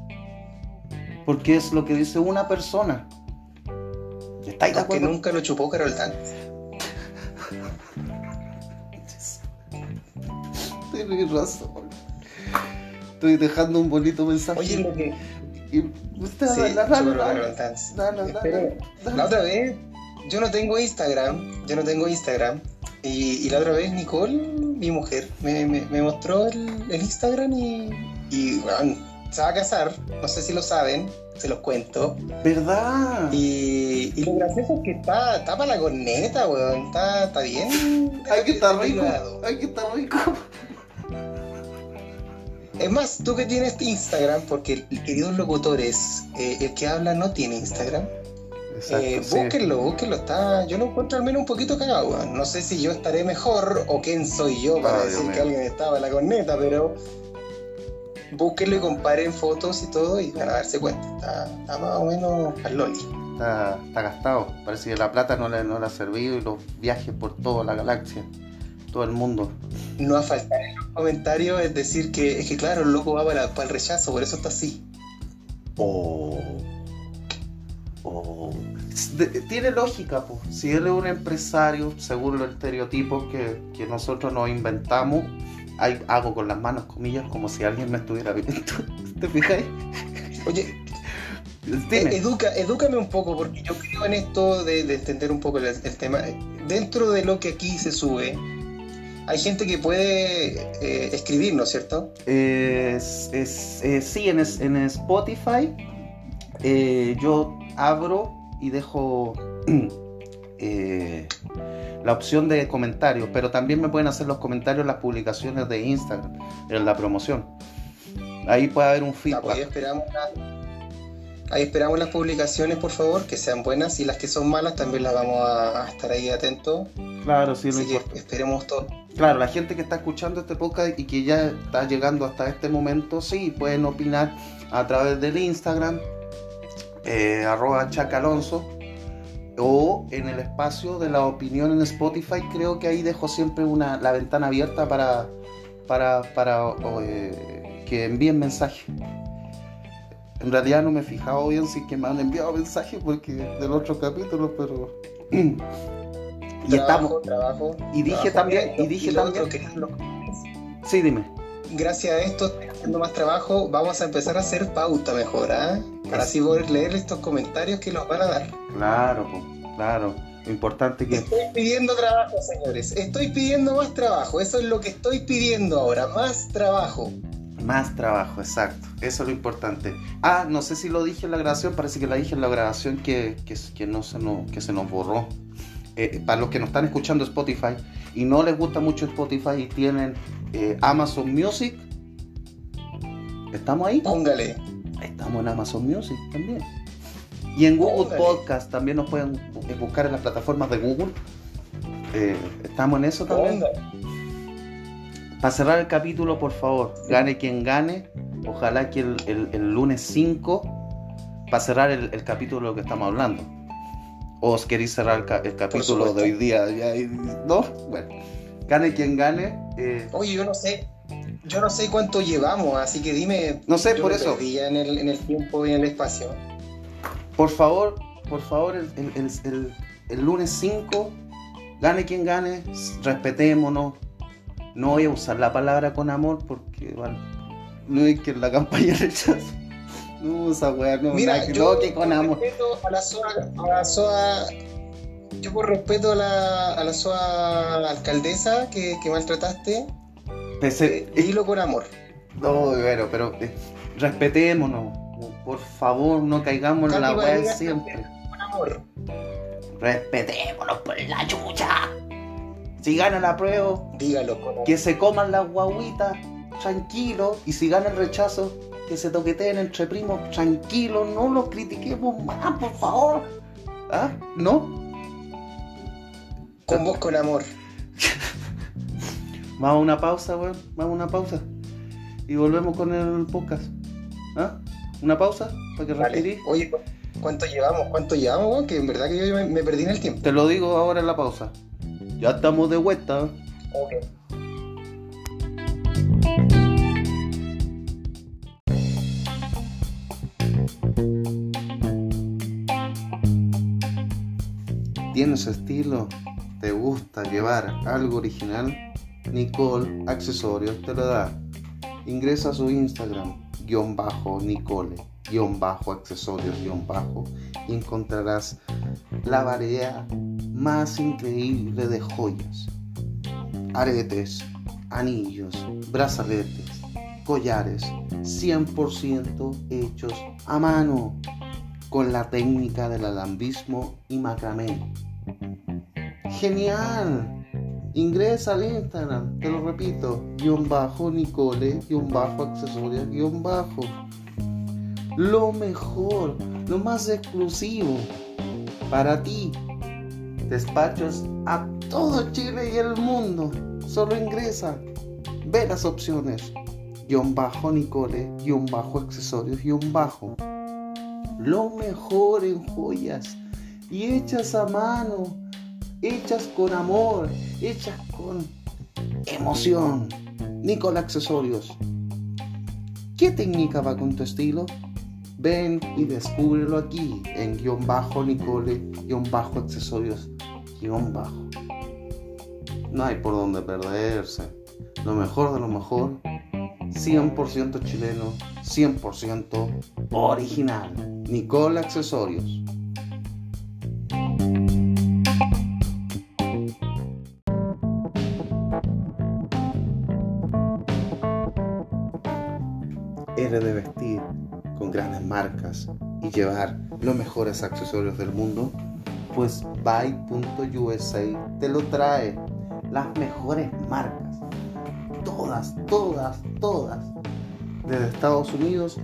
Porque es lo que dice una persona. ¿Estáis de acuerdo?
nunca lo chupó Carol Dance.
Tienes razón. Estoy dejando un bonito mensaje.
Oye, lo que.
usted
Sí, Espera,
dale.
La otra vez, yo no tengo Instagram, yo no tengo Instagram. Y, y la otra vez Nicole, mi mujer, me, me- me mostró el, el Instagram y, y weón, se va a casar, no sé si lo saben, se los cuento.
¿Verdad?
Y, y lo gracioso es que está, está para la corneta, weón, está, está bien.
Hay que estar rico. Hay que estar rico.
Es más, tú que tienes Instagram, porque el, el querido locutor es eh, el que habla no tiene Instagram.
Exacto,
Eh,
sí.
búsquenlo, búsquenlo, está, yo lo encuentro al menos un poquito cagado. No sé si yo estaré mejor o quién soy yo para decir que alguien estaba en la corneta, pero búsquenlo y comparen fotos y todo y van a darse cuenta. Está, está más o menos al loli.
Está, está gastado. Parece que la plata no le, no le ha servido y los viajes por toda la galaxia, todo el mundo.
No a faltar en los comentarios es decir que, es que claro, el loco va para, para el rechazo, por eso está así.
Oh. Oh. De- tiene lógica, pues. Si él es un empresario, según los estereotipos que, que nosotros nos inventamos, hay- hago con las manos comillas como si alguien me estuviera viendo. *laughs* ¿Te fijáis?
Oye,
Dime.
Eh, Educa, edúcame un poco, porque yo creo en esto de, de entender un poco el, el tema. Dentro de lo que aquí se sube, hay gente que puede eh, escribir, ¿no es cierto?
Es, eh, sí, en, en Spotify eh, yo abro y dejo *clears throat* eh, la opción de comentarios, pero también me pueden hacer los comentarios en las publicaciones de Instagram, en la promoción. Ahí puede haber un
pues ahí
feedback.
esperamos, ahí esperamos las publicaciones, por favor, que sean buenas y las que son malas también las vamos a, a estar ahí atentos.
Claro, sí, lo
Así que esperemos todo.
Claro, la gente que está escuchando este podcast y que ya está llegando hasta este momento, sí, pueden opinar a través del Instagram, eh, arroba chacalonso, o en el espacio de la opinión en Spotify, creo que ahí dejo siempre una, la ventana abierta para, para, para o, eh, que envíen mensajes. En realidad no me he fijado bien si es que me han enviado mensajes porque del otro capítulo, pero... *clears throat* y estamos...
Trabajo.
Y dije
trabajo.
también, y dije también... Sí, dime.
gracias a esto, haciendo más trabajo, vamos a empezar a hacer pauta mejor, ¿ah? Para así poder leer estos comentarios que nos van a dar.
Claro, claro. Lo importante que...
Estoy pidiendo trabajo, señores. Estoy pidiendo más trabajo. Eso es lo que estoy pidiendo ahora. Más trabajo.
Más trabajo, exacto. Eso es lo importante. Ah, no sé si lo dije en la grabación, parece que la dije en la grabación que, que, que no se nos, que se nos borró. Eh, para los que nos están escuchando Spotify y no les gusta mucho Spotify y tienen eh, Amazon Music, ¿estamos ahí?
Póngale.
Estamos en Amazon Music también. Y en Google. Podcast también nos pueden bu- buscar en las plataformas de Google. Eh, estamos en eso también. Para cerrar el capítulo, por favor, gane quien gane. Ojalá que el, el- el lunes 5, para cerrar el, el capítulo de lo que estamos hablando. ¿O os queréis cerrar el, ca- el capítulo de hoy día? ¿No? Bueno, gane quien gane. eh,
Oye, yo no sé. Yo no sé cuánto llevamos, así que dime.
No sé,
Yo
por
me
eso.
perdí ya en el, en el tiempo y en el espacio.
por favor, por favor, el, el- el- lunes 5, gane quien gane, respetémonos, No voy a usar la palabra con amor porque, bueno, no es que la campaña *laughs* rechazo. No, esa weá, no,
Mira,
que,
yo
que con
por
amor.
respeto a la SOA, a la SOA- yo por respeto a la, a la SOA alcaldesa que, que maltrataste, Eh, dilo con amor.
No, bueno, pero eh, respetémonos. Por favor, no caigamos en la
Barriga
siempre.
Con amor.
Respetémonos por la chucha. Si gana la prueba,
Dígalo con amor.
que se coman las guaguitas tranquilo. Y si gana el rechazo, que se toqueteen entre primos tranquilo. No los critiquemos más, por favor. ¿Ah? ¿No?
Con vos con amor. *laughs*
Vamos a una pausa, weón. Vamos a una pausa. Y volvemos con el podcast. ¿Ah? ¿Una pausa? Para que
Vale.
respirís.
Oye, ¿cu- ¿cuánto llevamos? ¿Cuánto llevamos, weón? Que en verdad que yo me, me perdí en el tiempo.
Te lo digo ahora en la pausa. Ya estamos de vuelta.
Ok.
¿Tienes estilo? ¿Te gusta llevar algo original? Nicole Accesorios te lo da. Ingresa a su Instagram, guion bajo Nicole, guion bajo accesorios, guion bajo, y encontrarás la variedad más increíble de joyas. Aretes, anillos, brazaletes, collares, 100% hechos a mano con la técnica del alambismo y macramé. ¡Genial! Ingresa al Instagram, te lo repito, guion bajo Nicole, guion bajo accesorios, guion bajo. Lo mejor, lo más exclusivo para ti. Despachos a todo Chile y el mundo. Solo ingresa, ve las opciones. Guión bajo Nicole, guion bajo accesorios, guion bajo lo mejor en joyas y hechas a mano, hechas con amor, hechas con emoción. Nicole Accesorios. ¿Qué técnica va con tu estilo? Ven y descúbrelo aquí en guion bajo Nicole, guion bajo accesorios, guion bajo. No hay por dónde perderse. Lo mejor de lo mejor, 100% chileno, 100% original. Nicole Accesorios. Marcas y llevar los mejores accesorios del mundo, pues Buy.usa te lo trae. Las mejores marcas. Todas, todas, todas. Desde Estados Unidos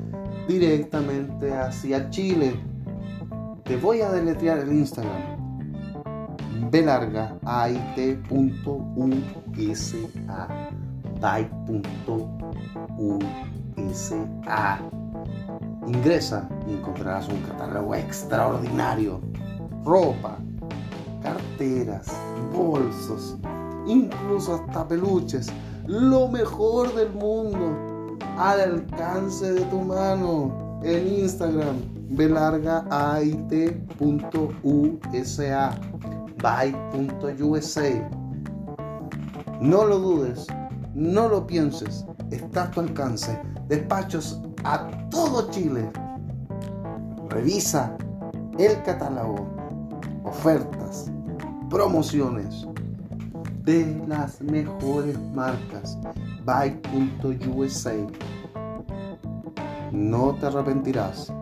directamente hacia Chile. Te voy a deletrear el Instagram. B larga AIT.USA Ingresa y encontrarás un catálogo extraordinario. Ropa, carteras, bolsos, incluso hasta peluches. Lo mejor del mundo al alcance de tu mano en Instagram belargaait.usa byte.usa no lo dudes no lo pienses está a tu alcance despachos a todo Chile. Revisa el catálogo ofertas promociones de las mejores marcas. Byte.usa no te arrepentirás.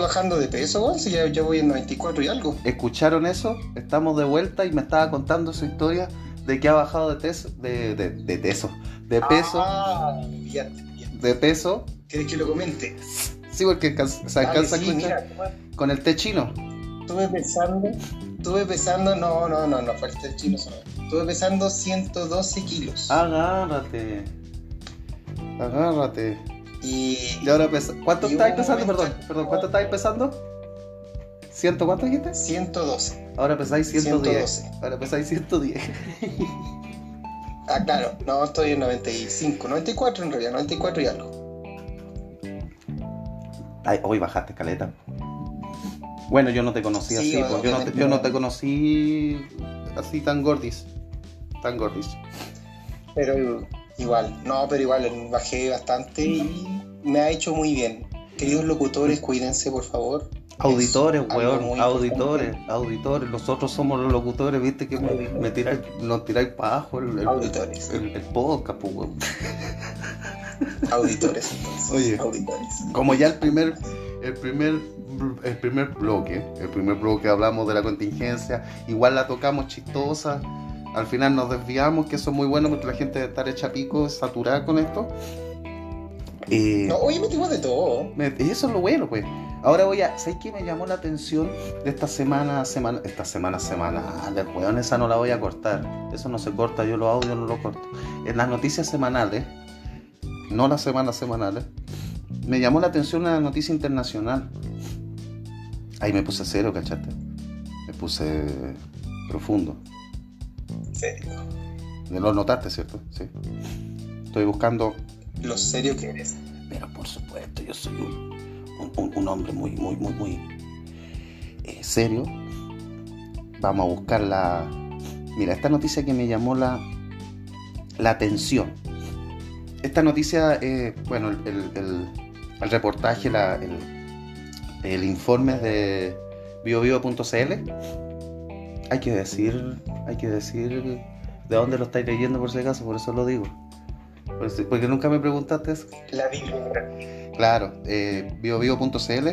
Bajando de peso, weón. Si ya, ya voy en 94 y algo.
¿Escucharon eso? Estamos de vuelta y me estaba contando su historia de que ha bajado de peso, de, de, de peso, de peso,
Ah, ya, ya.
de peso.
¿Quieres que lo comente?
Sí, porque se alcanza
sí, mira,
con el té chino.
Estuve pesando, estuve pesando, no, no, no, no, fue el chino solo. Estuve pesando 112 kilos.
Ah. Agárrate. Agárrate.
Y
Y ahora pesa. ¿Cuánto
Y
estáis pesando?
momento-
Perdón, perdón, ¿cuánto estáis pesando? ¿Ciento cuánto dijiste?
112.
Ahora pesáis 110.
112.
Ahora pesáis 110.
Ah, claro, no, estoy en 95, 94 en realidad, 94 y algo.
Ay, hoy bajaste caleta. Bueno, yo no te conocí
Sí,
así, pues, yo, no te, yo no te conocí así tan gordis. Tan gordis.
Pero igual, no, pero igual bajé bastante y me ha hecho muy bien. Queridos locutores, cuídense por favor.
Auditores, weón, auditores,
importante.
auditores. Nosotros somos los locutores, viste que me, me tiráis, nos tiráis para abajo el, el,
Auditores.
el- el podcast, pues, weón.
Auditores, entonces. *laughs*
Oye.
Auditores.
Como ya el primer, el primer, el primer bloque, el primer bloque hablamos de la contingencia, igual la tocamos chistosa, al final nos desviamos, que eso es muy bueno porque la gente debe estar hecha pico, saturada con esto. Eh,
No, oye, metimos de todo.
eso es lo bueno, pues. Ahora voy a. ¿Sabes qué me llamó la atención de esta semana, semana, esta semana semanal? Weón, esa no la voy a cortar. Eso no se corta, yo lo audio no lo corto. En las noticias semanales, no las semanas semanales, me llamó la atención una noticia internacional. Ahí me puse cero, ¿cachaste? Me puse profundo.
Serio.
Lo notaste, ¿cierto? Sí. Estoy buscando
Lo serio que eres.
Pero por supuesto, yo soy un, un- un- un hombre muy, muy, muy, muy eh, serio. Vamos a buscar la... Mira, esta noticia que me llamó la, la atención. Esta noticia, eh, bueno, el, el- el- el reportaje, la- el, el informe de biobio.cl. Hay que decir, hay que decir de dónde lo estáis leyendo por si acaso, por eso lo digo. Por eso- Porque nunca me preguntaste eso.
La bibliografía.
Claro, eh, biobio.cl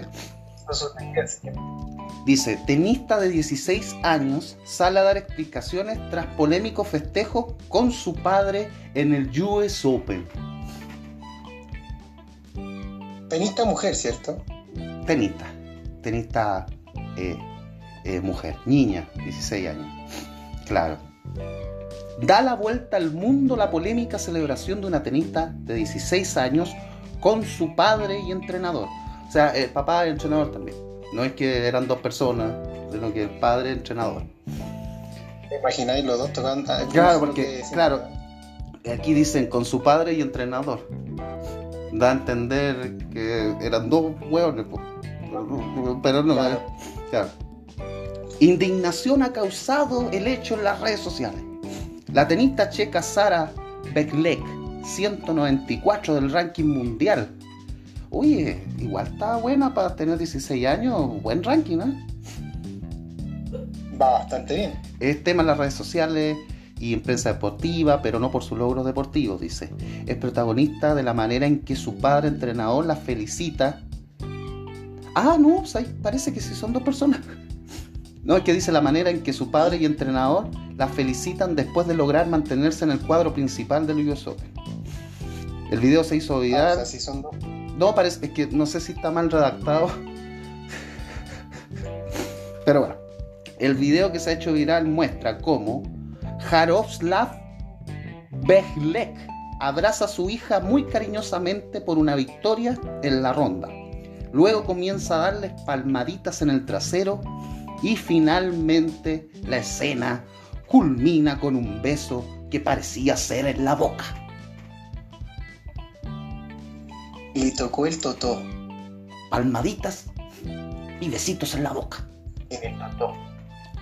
dice, tenista de 16 años sale a dar explicaciones tras polémico festejo con su padre en el US Open.
Tenista mujer, ¿cierto?
Tenista, tenista eh, eh, mujer, niña, 16 años. Claro. Da la vuelta al mundo la polémica celebración de una tenista de 16 años con su padre y entrenador. O sea, el papá y el entrenador también. No es que eran dos personas, sino que el padre y el entrenador.
¿Te imagináis los dos tocando? Ah,
Claro, porque, claro. Aquí dicen con su padre y entrenador. Da a entender que eran dos hueones, pero no.
Claro.
eh, claro. Indignación ha causado el hecho en las redes sociales. La tenista checa Sara Beklek, 194 del ranking mundial. Oye, igual está buena para tener 16 años, buen ranking, ¿eh?
Va bastante bien.
Es tema en las redes sociales y en prensa deportiva, pero no por sus logros deportivos, dice. Es protagonista de la manera en que su padre entrenador la felicita. Ah, no, parece que sí son dos personas. No, es que dice la manera en que su padre y entrenador la felicitan después de lograr mantenerse en el cuadro principal del US Open. El video se hizo
Ah, o
viral.
sea, sí son dos.
No, parece, es que no sé si está mal redactado. Pero bueno, el video que se ha hecho viral muestra cómo Jaroslav Behlek abraza a su hija muy cariñosamente por una victoria en la ronda. Luego comienza a darles palmaditas en el trasero y finalmente la escena culmina con un beso que parecía ser en la boca.
Le tocó el totó
Palmaditas y besitos en la boca.
en el totó.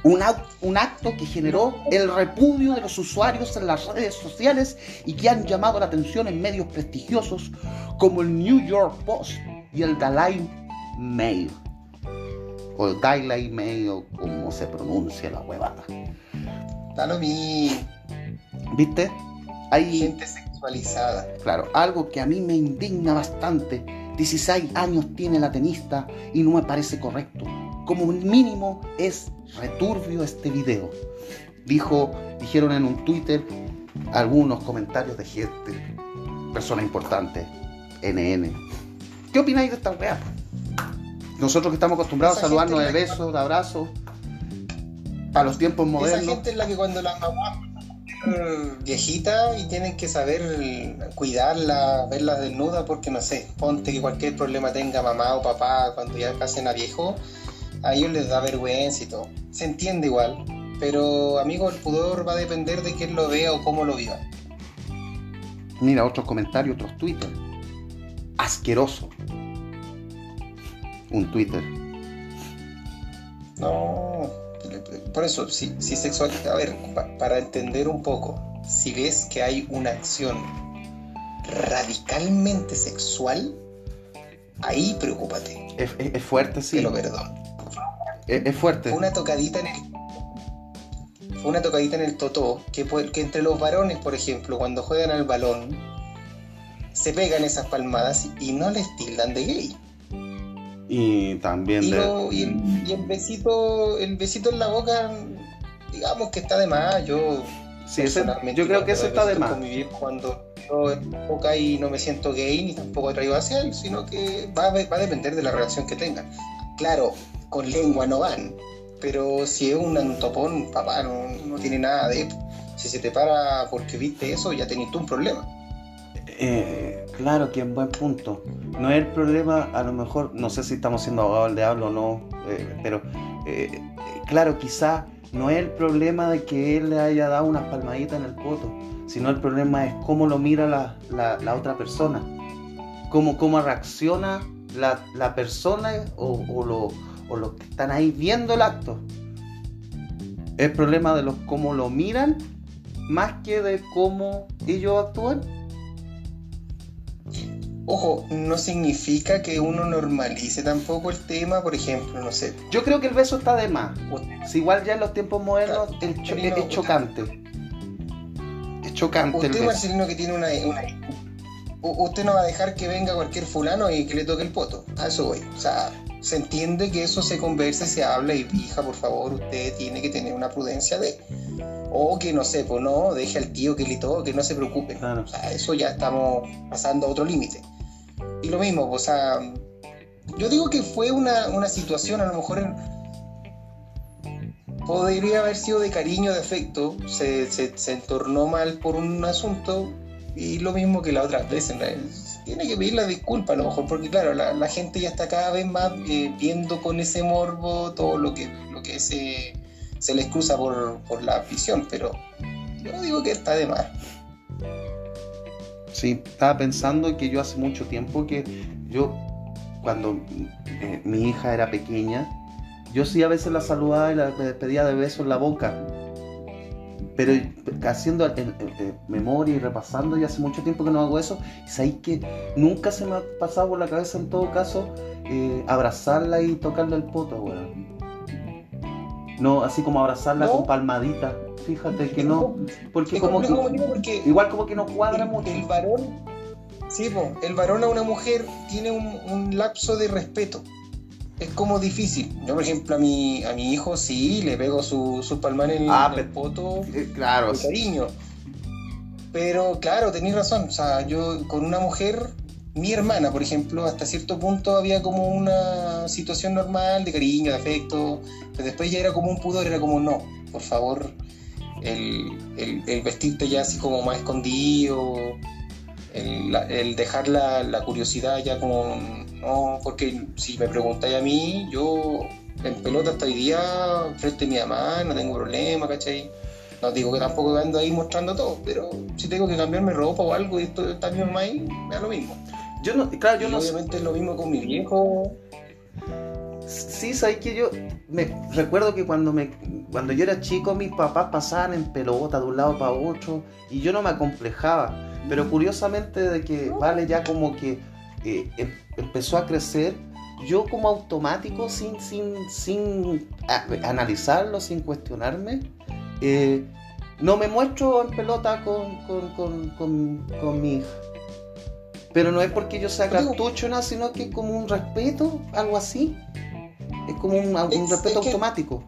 Un acto que generó el repudio de los usuarios en las redes sociales y que han llamado la atención en medios prestigiosos como el New York Post y el Dalai Mail. O Daily Mail, o como se pronuncia la huevada.
Da lo mismo.
¿Viste? Hay,
Gente sexualizada.
claro, algo que a mí me indigna bastante. 16 años tiene la tenista y no me parece correcto. Como mínimo es returbio este video. Dijo, dijeron en un Twitter algunos comentarios de gente, persona importante, NN. ¿Qué opináis de esta weá? Nosotros que estamos acostumbrados a
Esa
saludarnos de besos, de abrazos, para los tiempos
Esa
modernos.
gente es la que cuando la mamá viejita y tienen que saber cuidarla, verla desnuda, porque no sé, ponte que cualquier problema tenga mamá o papá cuando ya casen a viejo, a ellos les da vergüenza y todo. Se entiende igual, pero amigo, el pudor va a depender de quién lo vea o cómo lo viva.
Mira, otros comentarios, otros Twitter. Asqueroso. Un Twitter.
No, por eso, si, si sexual, a ver, para entender un poco, si ves que hay una acción radicalmente sexual, ahí preocúpate.
Es, fuerte, sí.
Pero perdón.
Es, fuerte.
Una tocadita en el una tocadita en el totó, que, que entre los varones, por ejemplo, cuando juegan al balón, se pegan esas palmadas y no les tildan de gay.
Y también
y, el, besito, el besito en la boca, digamos que está de más. Yo,
sí, yo creo que eso está de más.
cuando yo en boca y no me siento gay ni tampoco atraído hacia él, sino que va, va a depender de la relación que tengan. Claro, con lengua no van, pero si es un topón, papá, no, no tiene nada de. Si se te para porque viste eso, ya tenés tú un problema.
Eh, claro que en buen punto. No es el problema, a lo mejor, no sé si estamos siendo abogados del diablo o no, eh, pero eh, claro, quizá no es el problema de que él le haya dado unas palmaditas en el poto, sino el problema es cómo lo mira la, otra persona, cómo, cómo reacciona la, persona o, o, o los que están ahí viendo el acto. El problema de los cómo lo miran más que de cómo ellos actúan.
Ojo, no significa que uno normalice tampoco el tema, por ejemplo, no sé.
Yo creo que el beso está de más. Si igual ya en los tiempos modernos es, chocante. Es chocante
usted, el Marcelino, que tiene una, Usted no va a dejar que venga cualquier fulano y que le toque el poto. A eso voy. O sea, se entiende que eso se converse, se habla y hija, por favor, usted tiene que tener una prudencia de... O que no sé, pues no, deje al tío que le toque, que no se preocupe. O sea, eso ya estamos pasando a otro límite. Y lo mismo, o sea, yo digo que fue una, situación, a lo mejor podría haber sido de cariño, de afecto, se, se, entornó mal por un asunto y lo mismo que la otra vez. Tiene que pedir la disculpa a lo mejor, porque claro, la, gente ya está cada vez más eh, viendo con ese morbo todo lo que, lo que se, se les cruza por, por la visión, pero yo digo que está de más.
Sí, estaba pensando que yo hace mucho tiempo que yo, cuando eh, mi hija era pequeña, yo sí a veces la saludaba y la despedía de besos en la boca. Pero haciendo memoria y repasando, ya hace mucho tiempo que no hago eso, sabéis que nunca se me ha pasado por la cabeza en todo caso eh, abrazarla y tocarle el poto, weón. No, así como abrazarla con palmadita. Fíjate que no. Porque como que, igual como que no cuadra mucho.
El varón, sí, el varón a una mujer tiene un, lapso de respeto. Es como difícil. Yo, por ejemplo, a mi, a mi hijo sí le pego su, su palmar en, ah, el poto
eh, claro,
de cariño. Pero claro, tenéis razón. O sea, yo con una mujer mi hermana, por ejemplo, hasta cierto punto había como una situación normal de cariño, de afecto, pero después ya era como un pudor, era como, no, por favor, el, vestirte ya así como más escondido, el, dejar la, curiosidad ya como, no, porque si me preguntáis a mí, yo en pelota hasta hoy día, frente a mi mamá, no tengo problema, ¿cachai? No digo que tampoco ando ahí mostrando todo, pero si tengo que cambiarme ropa o algo y esto está mi mamá me da lo mismo.
Yo no, claro, yo
no. Obviamente es lo mismo con mi viejo.
Sí, sabes que yo me recuerdo que cuando me cuando yo era chico mis papás pasaban en pelota de un lado para otro y yo no me acomplejaba. Pero curiosamente de que Vale ya como que eh, em, empezó a crecer, yo como automático, sin, sin, sin analizarlo, sin cuestionarme, eh, no me muestro en pelota con, con, con, con mi hija. Pero no es porque yo sea cartucho, nada, sino que es como un respeto, algo así. Es como un, respeto automático.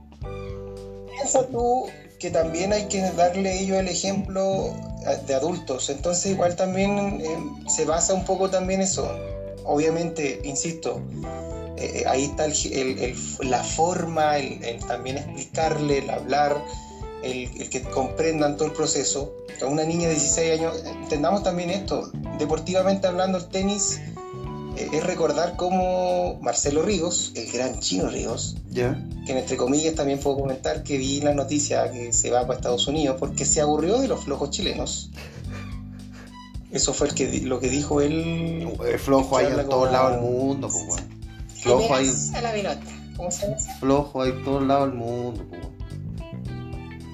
Piensa tú que también hay que darle ellos el ejemplo de adultos. Entonces igual también eh, se basa un poco también eso. Obviamente, insisto, eh, ahí está el, la forma, el, también explicarle, el hablar, el, que comprendan todo el proceso. A una niña de 16 años, entendamos también esto, deportivamente hablando, el tenis eh, es recordar cómo Marcelo Ríos, el gran chino Ríos, que entre comillas también puedo comentar que vi la noticia que se va para Estados Unidos porque se aburrió de los flojos chilenos. Eso fue el que, lo que dijo él.
Es flojo ahí en todos lados del mundo, pues, flojo hay,
a la pelota. ¿Cómo se llama?
flojo hay en todos lados del mundo.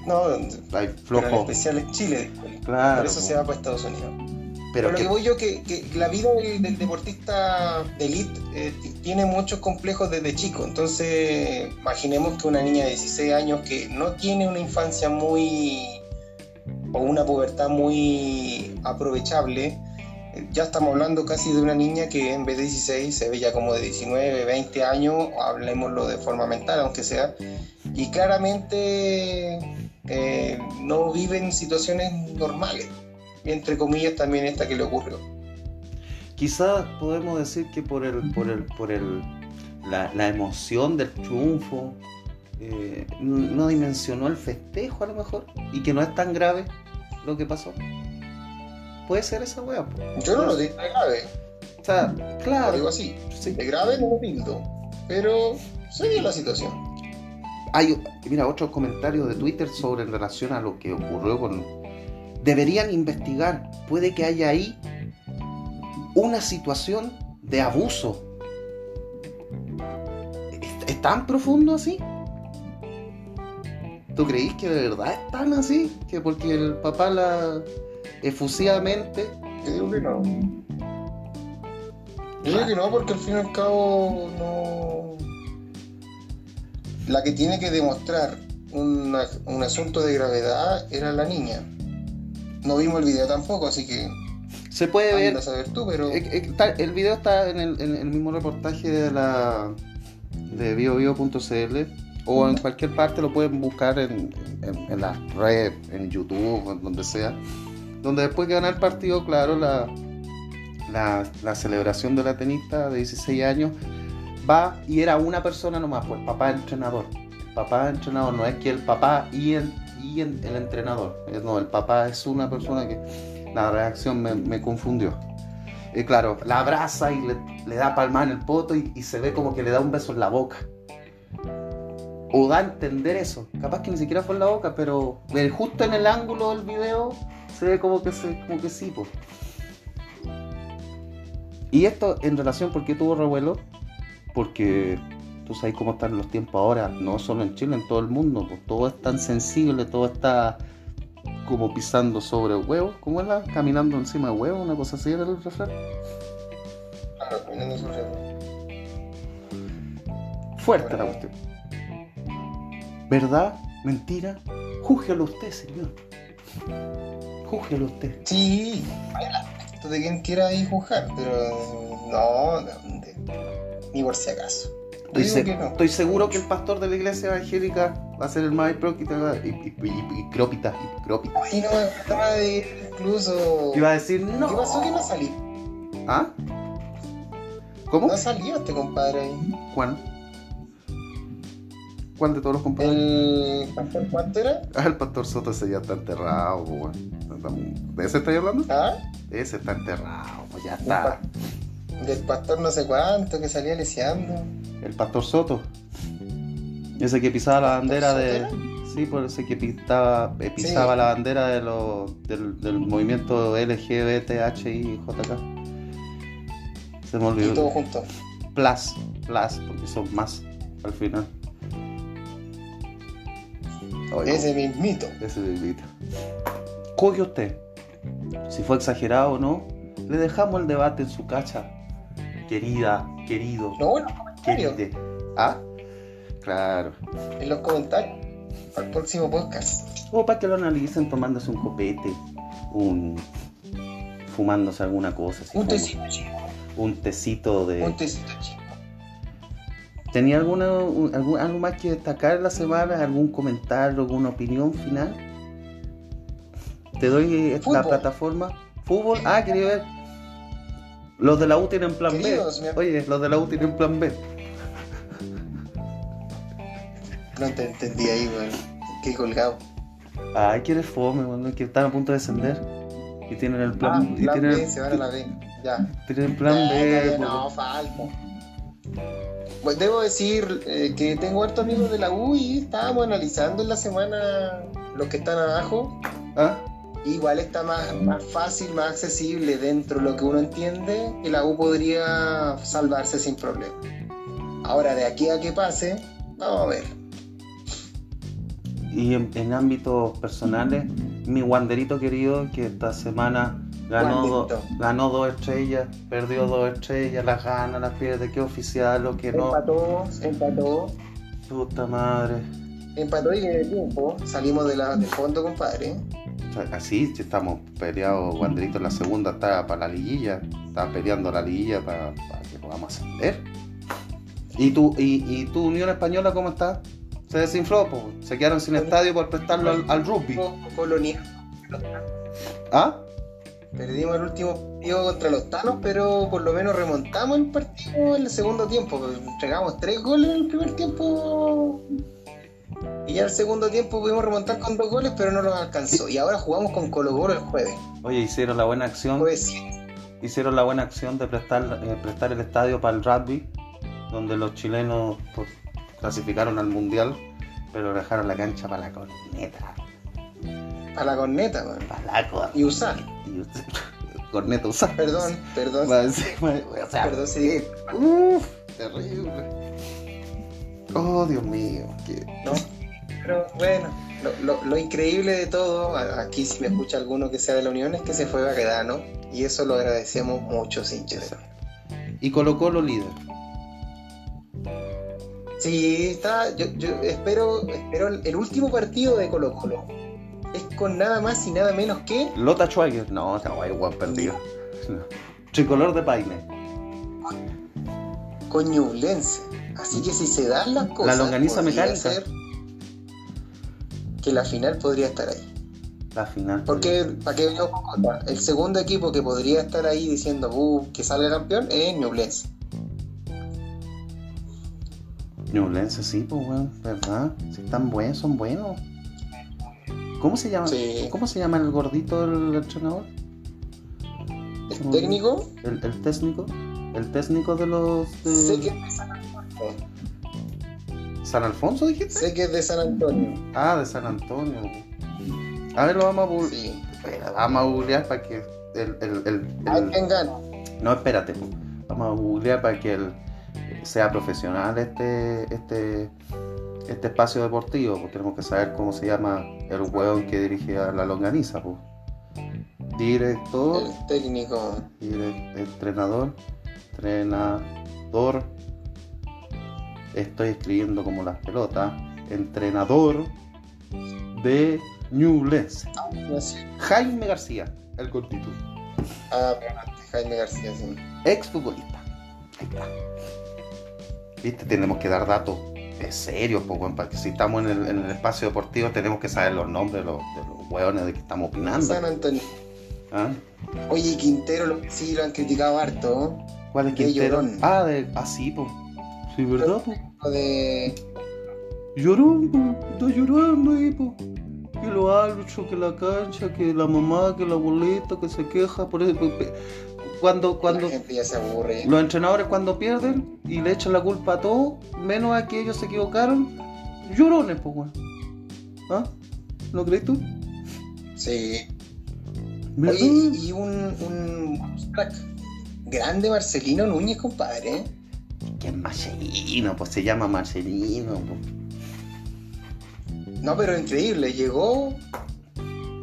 No,
Hay
pero en
flojo.
especial es Chile.
Claro,
Por eso
po.
se va para Estados Unidos.
Pero
Pero lo
que-
voy yo que, que la vida del, del deportista de elite eh, tiene muchos complejos desde chico. Entonces, imaginemos que una niña de 16 años que no tiene una infancia muy o una pubertad muy aprovechable, eh, ya estamos hablando casi de una niña que en vez de 16 se ve ya como de 19, 20 años, hablemoslo de forma mental, aunque sea, y claramente eh, no viven situaciones normales y entre comillas también esta que le ocurrió.
Quizás podemos decir que por el, por el, por el, la, la emoción del triunfo, eh, no dimensionó el festejo a lo mejor, y que no es tan grave lo que pasó. Puede ser esa wea.
Yo no lo digo de grave,
O sea,
lo digo
claro,
así,
sí.
de grave no lo tildo, pero se dio la situación.
Hay, mira, otros comentarios de Twitter sobre en relación a lo que ocurrió con... Deberían investigar, puede que haya ahí una situación de abuso. ¿Es, es tan profundo así? ¿Tú creís que de verdad es tan así? Que porque el papá la efusivamente...
Yo digo que no. Yo digo que no, porque al fin y al cabo no. La que tiene que demostrar una- un asunto de gravedad era la niña. No vimos el video tampoco, así que
Se puede ver
saber tú, pero
eh, está- el video está en el, en el mismo reportaje de la de biobio.cl o en cualquier parte lo pueden buscar en, en, en la red, en YouTube, en donde sea. Donde después que gana el partido, claro, la, la, la celebración de la tenista de 16 años va y era una persona nomás, pues papá entrenador. Papá entrenador, no es que el papá y el, y el, entrenador. No, el papá es una persona que la reacción me, confundió. Y claro, la abraza y le, da palma en el poto y, se ve como que le da un beso en la boca. O da a entender eso. Capaz que ni siquiera fue en la boca, pero justo en el ángulo del video se ve como que, se, como que sí. po. Y esto en relación, ¿por qué tuvo revuelo? Porque tú sabes cómo están los tiempos ahora, no solo en Chile, en todo el mundo. pues, todo es tan sensible, todo está como pisando sobre huevos. ¿Cómo es la? Caminando encima de huevos, una cosa así era el refrán.
Ah, no sufrió.
Fuerte la cuestión. ¿Verdad? ¿Mentira? Júzguelo usted, señor. Júzguelo usted.
Sí, hay el aspecto de quien quiera ahí juzgar, pero no, no, de- ni por si acaso.
Estoy, se-
que no.
estoy seguro que el pastor de la iglesia evangélica va a ser el más hipócrita hipócrita, hipócrita.
Ay, no, estaba de incluso.
Va a decir, no.
¿Qué pasó que no salí?
¿Ah? ¿Cómo?
No salió este compadre ahí.
¿Cuál? ¿Cuál de todos los compadres?
El pastor cuánto era?
Ah, el pastor Soto ese ya está enterrado, weón. ¿De ese estáis hablando?
¿Ah?
Ese está enterrado, pues ya está.
Del pastor no sé cuánto que salía leseando.
El pastor Soto. Ese que pisaba la bandera de. Sí, por ese que pisaba, eh, pisaba
Sí.
la bandera de los, del, del movimiento LGBTHIJK. Se me
Y
olvidó.
todos juntos.
Plus, plus, porque son más al final. Ay,
Ese mismito.
Ese bebito. Coge usted. Si fue exagerado o no, le dejamos el debate en su cacha. Querida, querido,
No, bueno, comentarios.
queride. ¿Ah? Claro.
En los comentarios. Para el próximo podcast.
O para que lo analicen tomándose un copete, un. fumándose alguna cosa. así
Un tecito chico.
un tecito de.
Un tecito chico.
¿Tenía alguna, un- algún- algo más que destacar en la semana? ¿Algún comentario, alguna opinión final? Te doy la plataforma. ¿Fútbol? Ah, quería ver. Los de la U tienen plan
Queridos,
B. Oye, los de la U tienen plan B.
No te entendí ahí, weón. Qué colgado.
Ay, que eres fome, weón, que están a punto de descender. Y tienen el plan,
Ah,
y
plan
tienen,
B, se van a la B. Ya.
tienen el plan
Ya,
B.
ya, no, falta. Pues debo decir eh, que tengo hartos amigos de la U y estábamos analizando en la semana los que están abajo.
¿Ah?
Igual está más, más fácil, más accesible dentro de lo que uno entiende que la U podría salvarse sin problema. Ahora, de aquí a que pase, vamos a ver.
Y en, en ámbitos personales, mi Wanderito querido, que esta semana ganó, do- ganó dos estrellas, perdió dos estrellas, las gana, las pierde, que oficial o que no.
Empató, empató,
Puta madre.
empató y en el tiempo salimos de la, del fondo, compadre.
Así estamos peleados, Wanderito en la segunda está para la liguilla, está peleando la liguilla para, para que podamos ascender. ¿Y tu, y, y tu Unión Española cómo está? Se desinfló, po. se quedaron sin estadio por prestarlo al, al rugby.
Colonia.
¿Ah?
Perdimos el último partido contra los Tanos, pero por lo menos remontamos el partido en el segundo tiempo. Entregamos tres goles en el primer tiempo. Y ya el segundo tiempo pudimos remontar con dos goles, pero no nos alcanzó. Y ahora jugamos con Colo Colo el jueves.
Oye, hicieron la buena acción.
Jueves 7.
hicieron la buena acción de prestar, eh, prestar el estadio para el rugby, donde los chilenos pues, clasificaron al mundial, pero dejaron la cancha para la corneta.
A la corneta, man.
Para la corneta.
Y usar.
Y usted- corneta usada.
Perdón, perdón.
O sea,
Perdón dije.
Uf, terrible. Oh, Dios mío. qué-
No. Pero bueno, lo, lo- lo increíble de todo, aquí si me escucha alguno que sea de la Unión, es que se fue Baquedano. Y eso lo agradecemos mucho, hinchas.
Y colocó los líder.
Sí, está. Yo, yo espero, espero el, último partido de Colo Colo. Es con nada más y nada menos que
Lota Schwager. No, está guay, guay, perdido. No. *laughs* Tricolor de Paine.
con Ñublense. Así que si se dan las cosas.
longaniza
podría
mecánica.
Que la final podría estar ahí.
La final.
Porque, para otra, el segundo equipo que podría estar ahí diciendo uh, que salga campeón es Ñublense.
Ñublense, sí, pues, weón, ¿verdad? Si están buenos, son buenos. ¿Cómo se llama?
Sí.
¿Cómo se llama el gordito del entrenador?
El técnico,
¿El, el técnico? ¿El técnico de los. de
sé que San
Alfonso, dijiste?
Sé que es de San Antonio.
Ah, de San Antonio. A ver, lo vamos a googlear.
Sí.
Vamos a googlear para que. El, el, el-
Hay
el-
quien gana.
No, espérate, pues. Vamos a googlear para que el, sea profesional este, este, este espacio deportivo. Pues tenemos que saber cómo se llama el hueón que dirige a la longaniza, pues. Director,
El técnico.
dire- entrenador, entrenador. Estoy escribiendo como las pelotas. Entrenador de.
Así.
Jaime García, el cortito.
Ah, Jaime García, sí.
ex futbolista. Ahí está. Viste, tenemos que dar datos eh, serios, pues, weón, para que si estamos en el, en el espacio deportivo tenemos que saber los nombres de los, de los hueones de que estamos opinando.
San Antonio.
¿Ah?
Oye, Quintero lo, sí lo han criticado harto.
¿Cuál es Quintero? Ah, de, ah, sí, pues. Sí, ¿verdad?
Lo de.
Llorón, pues. Está llorando ahí, pues. Que los árbitros, que la cancha, que la mamá, que la abuelita, que se queja por eso. Cuando, cuando,
La gente ya se aburre.
Los entrenadores cuando pierden y le echan la culpa a todos, menos a que ellos se equivocaron, llorones, pues, weón. ¿Ah? ¿Lo crees tú?
Sí. Y, y un, un crack grande Marcelino Núñez, compadre.
Que es Marcelino, pues se llama Marcelino. pues.
No, pero increíble. Llegó,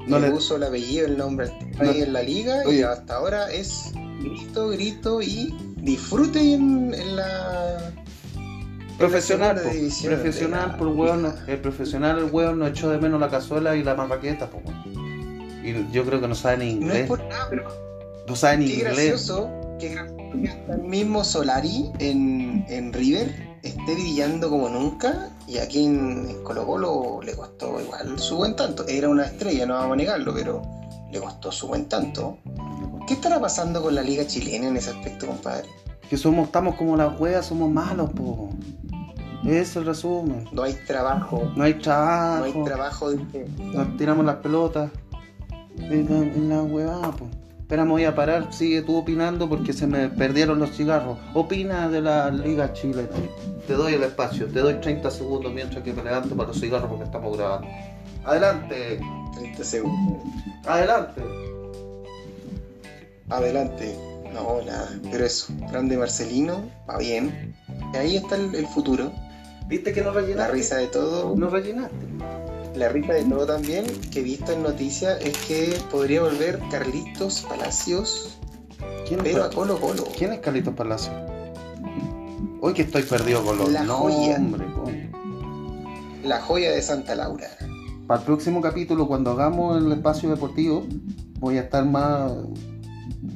No
le
le-
puso el apellido, el nombre al
No.
en la liga y hasta ahora es grito, grito y disfrute en, en la.
Profesional, pues.
división
Profesional,
de la
por weón.
liga.
El profesional, el weón, no echó de menos la cazuela y la marraqueta, pues, weón. Y yo creo que no sabe ni
No es
inglés.
por nada, pero
No sabe ni
qué
inglés.
gracioso que el mismo Solari en, en River esté brillando como nunca y aquí en, Colo Colo le costó igual su buen tanto. Era una estrella, no vamos a negarlo, pero le costó su buen tanto. ¿Qué estará pasando con la liga chilena en ese aspecto, compadre?
Que somos, estamos como las weas, somos malos, po. Es el resumen.
No hay trabajo,
No hay
no
trabajo.
hay trabajo de...
Nos tiramos las pelotas. En la, en la huevada, pues. Espera, me voy a parar. Sigue tú opinando porque se me perdieron los cigarros. Opina de la Liga Chilena. Te doy el espacio. Te doy 30 segundos mientras que me levanto para los cigarros porque estamos grabando. Adelante.
30 segundos.
Adelante.
Adelante. No, nada. Pero eso, grande Marcelino, va bien. ahí está el, el futuro.
¿Viste que no rellenaste?
La risa de todo.
No rellenaste.
La risa de todo también, que he visto en noticias, es que podría volver Carlitos Palacios,
¿Quién,
pero a Colo Colo.
¿Quién es Carlitos Palacio? Hoy que estoy perdido con los
La joya.
coño.
La joya de Santa Laura.
Para el próximo capítulo, cuando hagamos el espacio deportivo, voy a estar más.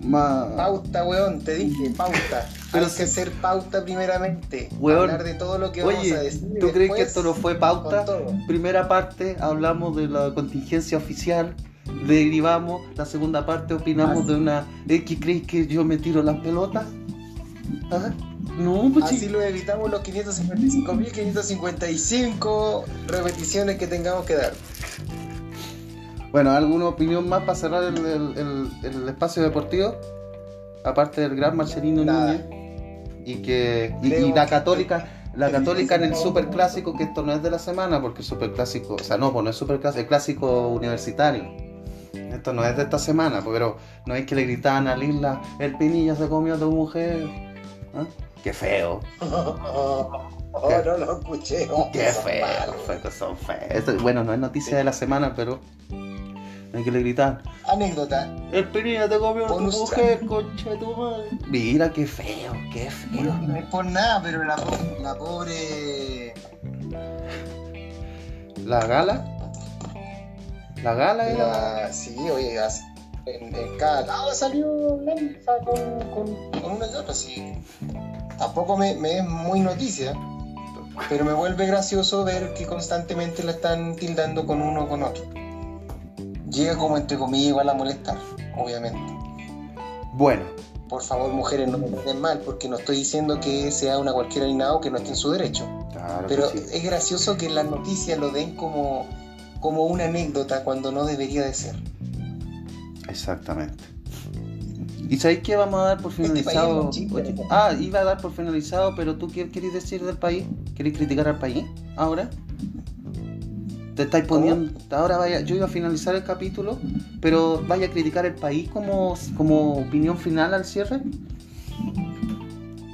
Más.
Pauta, weón, te dije, pauta. *laughs*
Pero
Hay que hacer pauta primeramente.
Weón,
Hablar de todo lo que
Oye,
vamos a decir.
¿tú crees que esto no fue pauta? Primera parte hablamos de la contingencia oficial, derivamos, la segunda parte opinamos
Así-
de una... ¿Eh, ¿Qué crees que yo me tiro las pelotas? ¿Ah? No, pues
Así
sí.
lo evitamos los 555.555 repeticiones que tengamos que dar.
Bueno, ¿alguna opinión más para cerrar el, el- el- el espacio deportivo? Aparte del gran Marcelino. Núñez. Y que y, la católica, la católica en el
no-
super clásico, que esto no es de la semana, porque el super clásico, o sea, no, pues no es super clásico, es clásico universitario. Esto no es de esta semana, pues, pero no es que le gritaban a Lila, el pinilla se comió a tu mujer. ¿Ah? Qué feo, *laughs*
Oh,
¿Qué?
no lo escuché. Oh,
qué feo, son feos. Bueno, no es noticia de la semana, pero hay que le gritar.
Anécdota.
El pinilla te comió tu mujer, concha de tu madre. Mira, qué feo, qué feo.
No es por nada, pero la, la pobre.
¿La gala? ¿La gala era?
La, sí, oye, en, en cada lado salió Lanza con, con, con una y otra, sí. Tampoco me, me es muy noticia, pero me vuelve gracioso ver que constantemente la están tildando con uno o con otro. Llega como entre comillas igual a molestar, obviamente.
Bueno,
Por favor, mujeres, no me traten mal, porque no estoy diciendo que sea una cualquiera ni nada que no esté en su derecho.
claro
Pero
sí.
es gracioso que las noticias lo den como, como una anécdota cuando no debería de ser.
Exactamente. ¿Y sabéis qué vamos a dar por
Este país
finalizado? ah, iba a dar por finalizado, pero tú qué querés decir del país? ¿Querés criticar al país ahora? Te estáis
¿Cómo?
poniendo. Ahora vaya, yo iba a finalizar el capítulo, pero vaya a criticar el país como, como opinión final al cierre.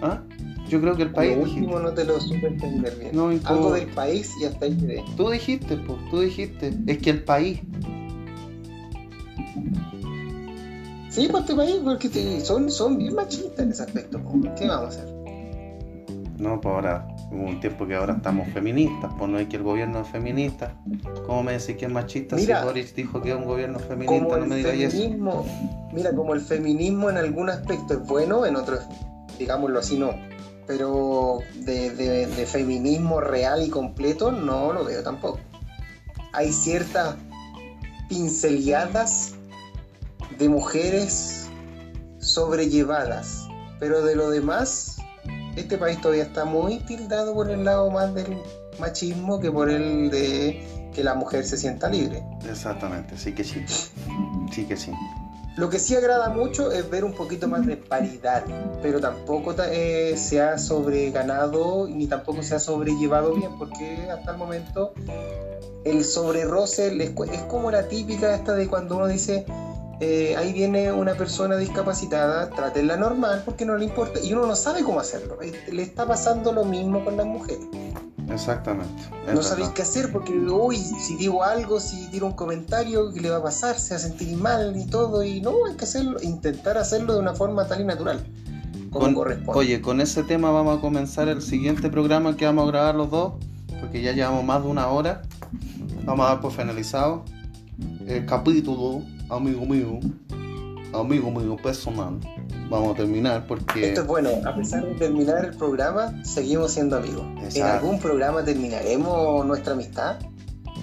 ¿Ah? Yo creo que el país.
Lo
dijiste-
último no te lo supe entender bien.
No
Algo
importa.
del país y hasta ahí quedé.
Tú dijiste, pues, tú dijiste. Es que el país.
Sí, pues este país, porque son, son bien machistas en ese aspecto. po. ¿Qué vamos a hacer?
No, pues ahora hubo un tiempo que ahora estamos feministas, pues no hay que el gobierno es feminista. ¿Cómo me decís que es machista
Mira,
si Boris dijo que es un gobierno feminista?
Como
No me digáis eso.
feminismo, mira, como el feminismo en algún aspecto es bueno, en otros, digámoslo así, no. Pero de, de- de feminismo real y completo no lo veo tampoco. Hay ciertas pinceladas de mujeres sobrellevadas, pero de lo demás, este país todavía está muy tildado por el lado más del machismo que por el de que la mujer se sienta libre.
Exactamente, sí que sí. Sí que sí.
Lo que sí agrada mucho es ver un poquito más de paridad, pero tampoco ta- eh, se ha sobreganado ni tampoco se ha sobrellevado bien, porque hasta el momento el sobreroce les cu- es como la típica esta de cuando uno dice, eh, ahí viene una persona discapacitada, trátenla normal porque no le importa, y uno no sabe cómo hacerlo. Le está pasando lo mismo con las mujeres.
Exactamente.
No sabéis qué hacer porque, uy, si digo algo, si tiro un comentario, ¿qué le va a pasar? Se va a sentir mal y todo. Y no, hay que hacerlo, intentar hacerlo de una forma tal y natural, como
Con-
corresponde.
oye, con ese tema vamos a comenzar el siguiente programa que vamos a grabar los dos, porque ya llevamos más de una hora. Vamos a dar por finalizado el capítulo, amigo mío, amigo mío personal. Vamos a terminar porque...
Esto es bueno, a pesar de terminar el programa, seguimos siendo amigos. En
Exacto.
algún programa terminaremos nuestra amistad.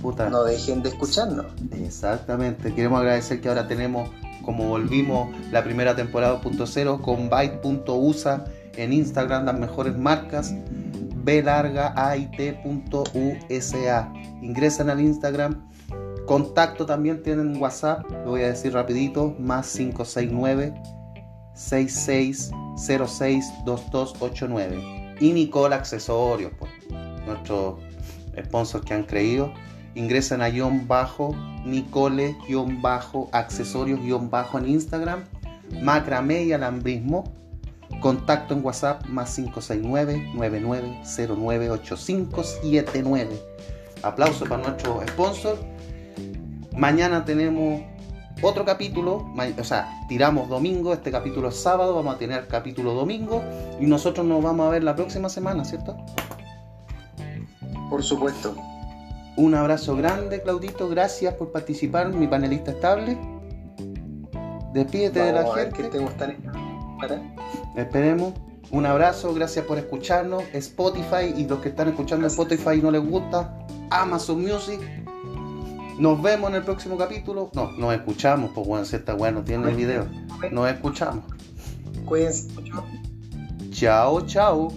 Puta,
No dejen de escucharnos.
Exactamente, queremos agradecer que ahora tenemos, como volvimos la primera temporada 2.0 con byte.usa en Instagram, las mejores marcas, b larga ait.usa. Ingresan al Instagram, contacto también tienen WhatsApp, lo voy a decir rapidito, más 569 6606 2289. Y Nicole Accesorios, pues, nuestros sponsors que han creído ingresan a guion bajo Nicole guion bajo accesorios guion bajo en Instagram macramé y alambrismo Contacto en WhatsApp más 569-9909-8579. Aplauso para nuestro sponsor. Mañana tenemos otro capítulo, o sea, tiramos domingo, este capítulo es sábado, vamos a tener capítulo domingo y nosotros nos vamos a ver la próxima semana, ¿cierto?
Por supuesto.
Un abrazo grande, Claudito, gracias por participar, mi panelista estable. Despídete de la gente. Que Esperemos. Un abrazo, gracias por escucharnos. Spotify y los que están escuchando Spotify y no les gusta, Amazon Music. Nos vemos en el próximo capítulo. No, nos escuchamos, pues bueno, si está bueno, tiene el video. Nos escuchamos.
Cuídense
Chao, chao.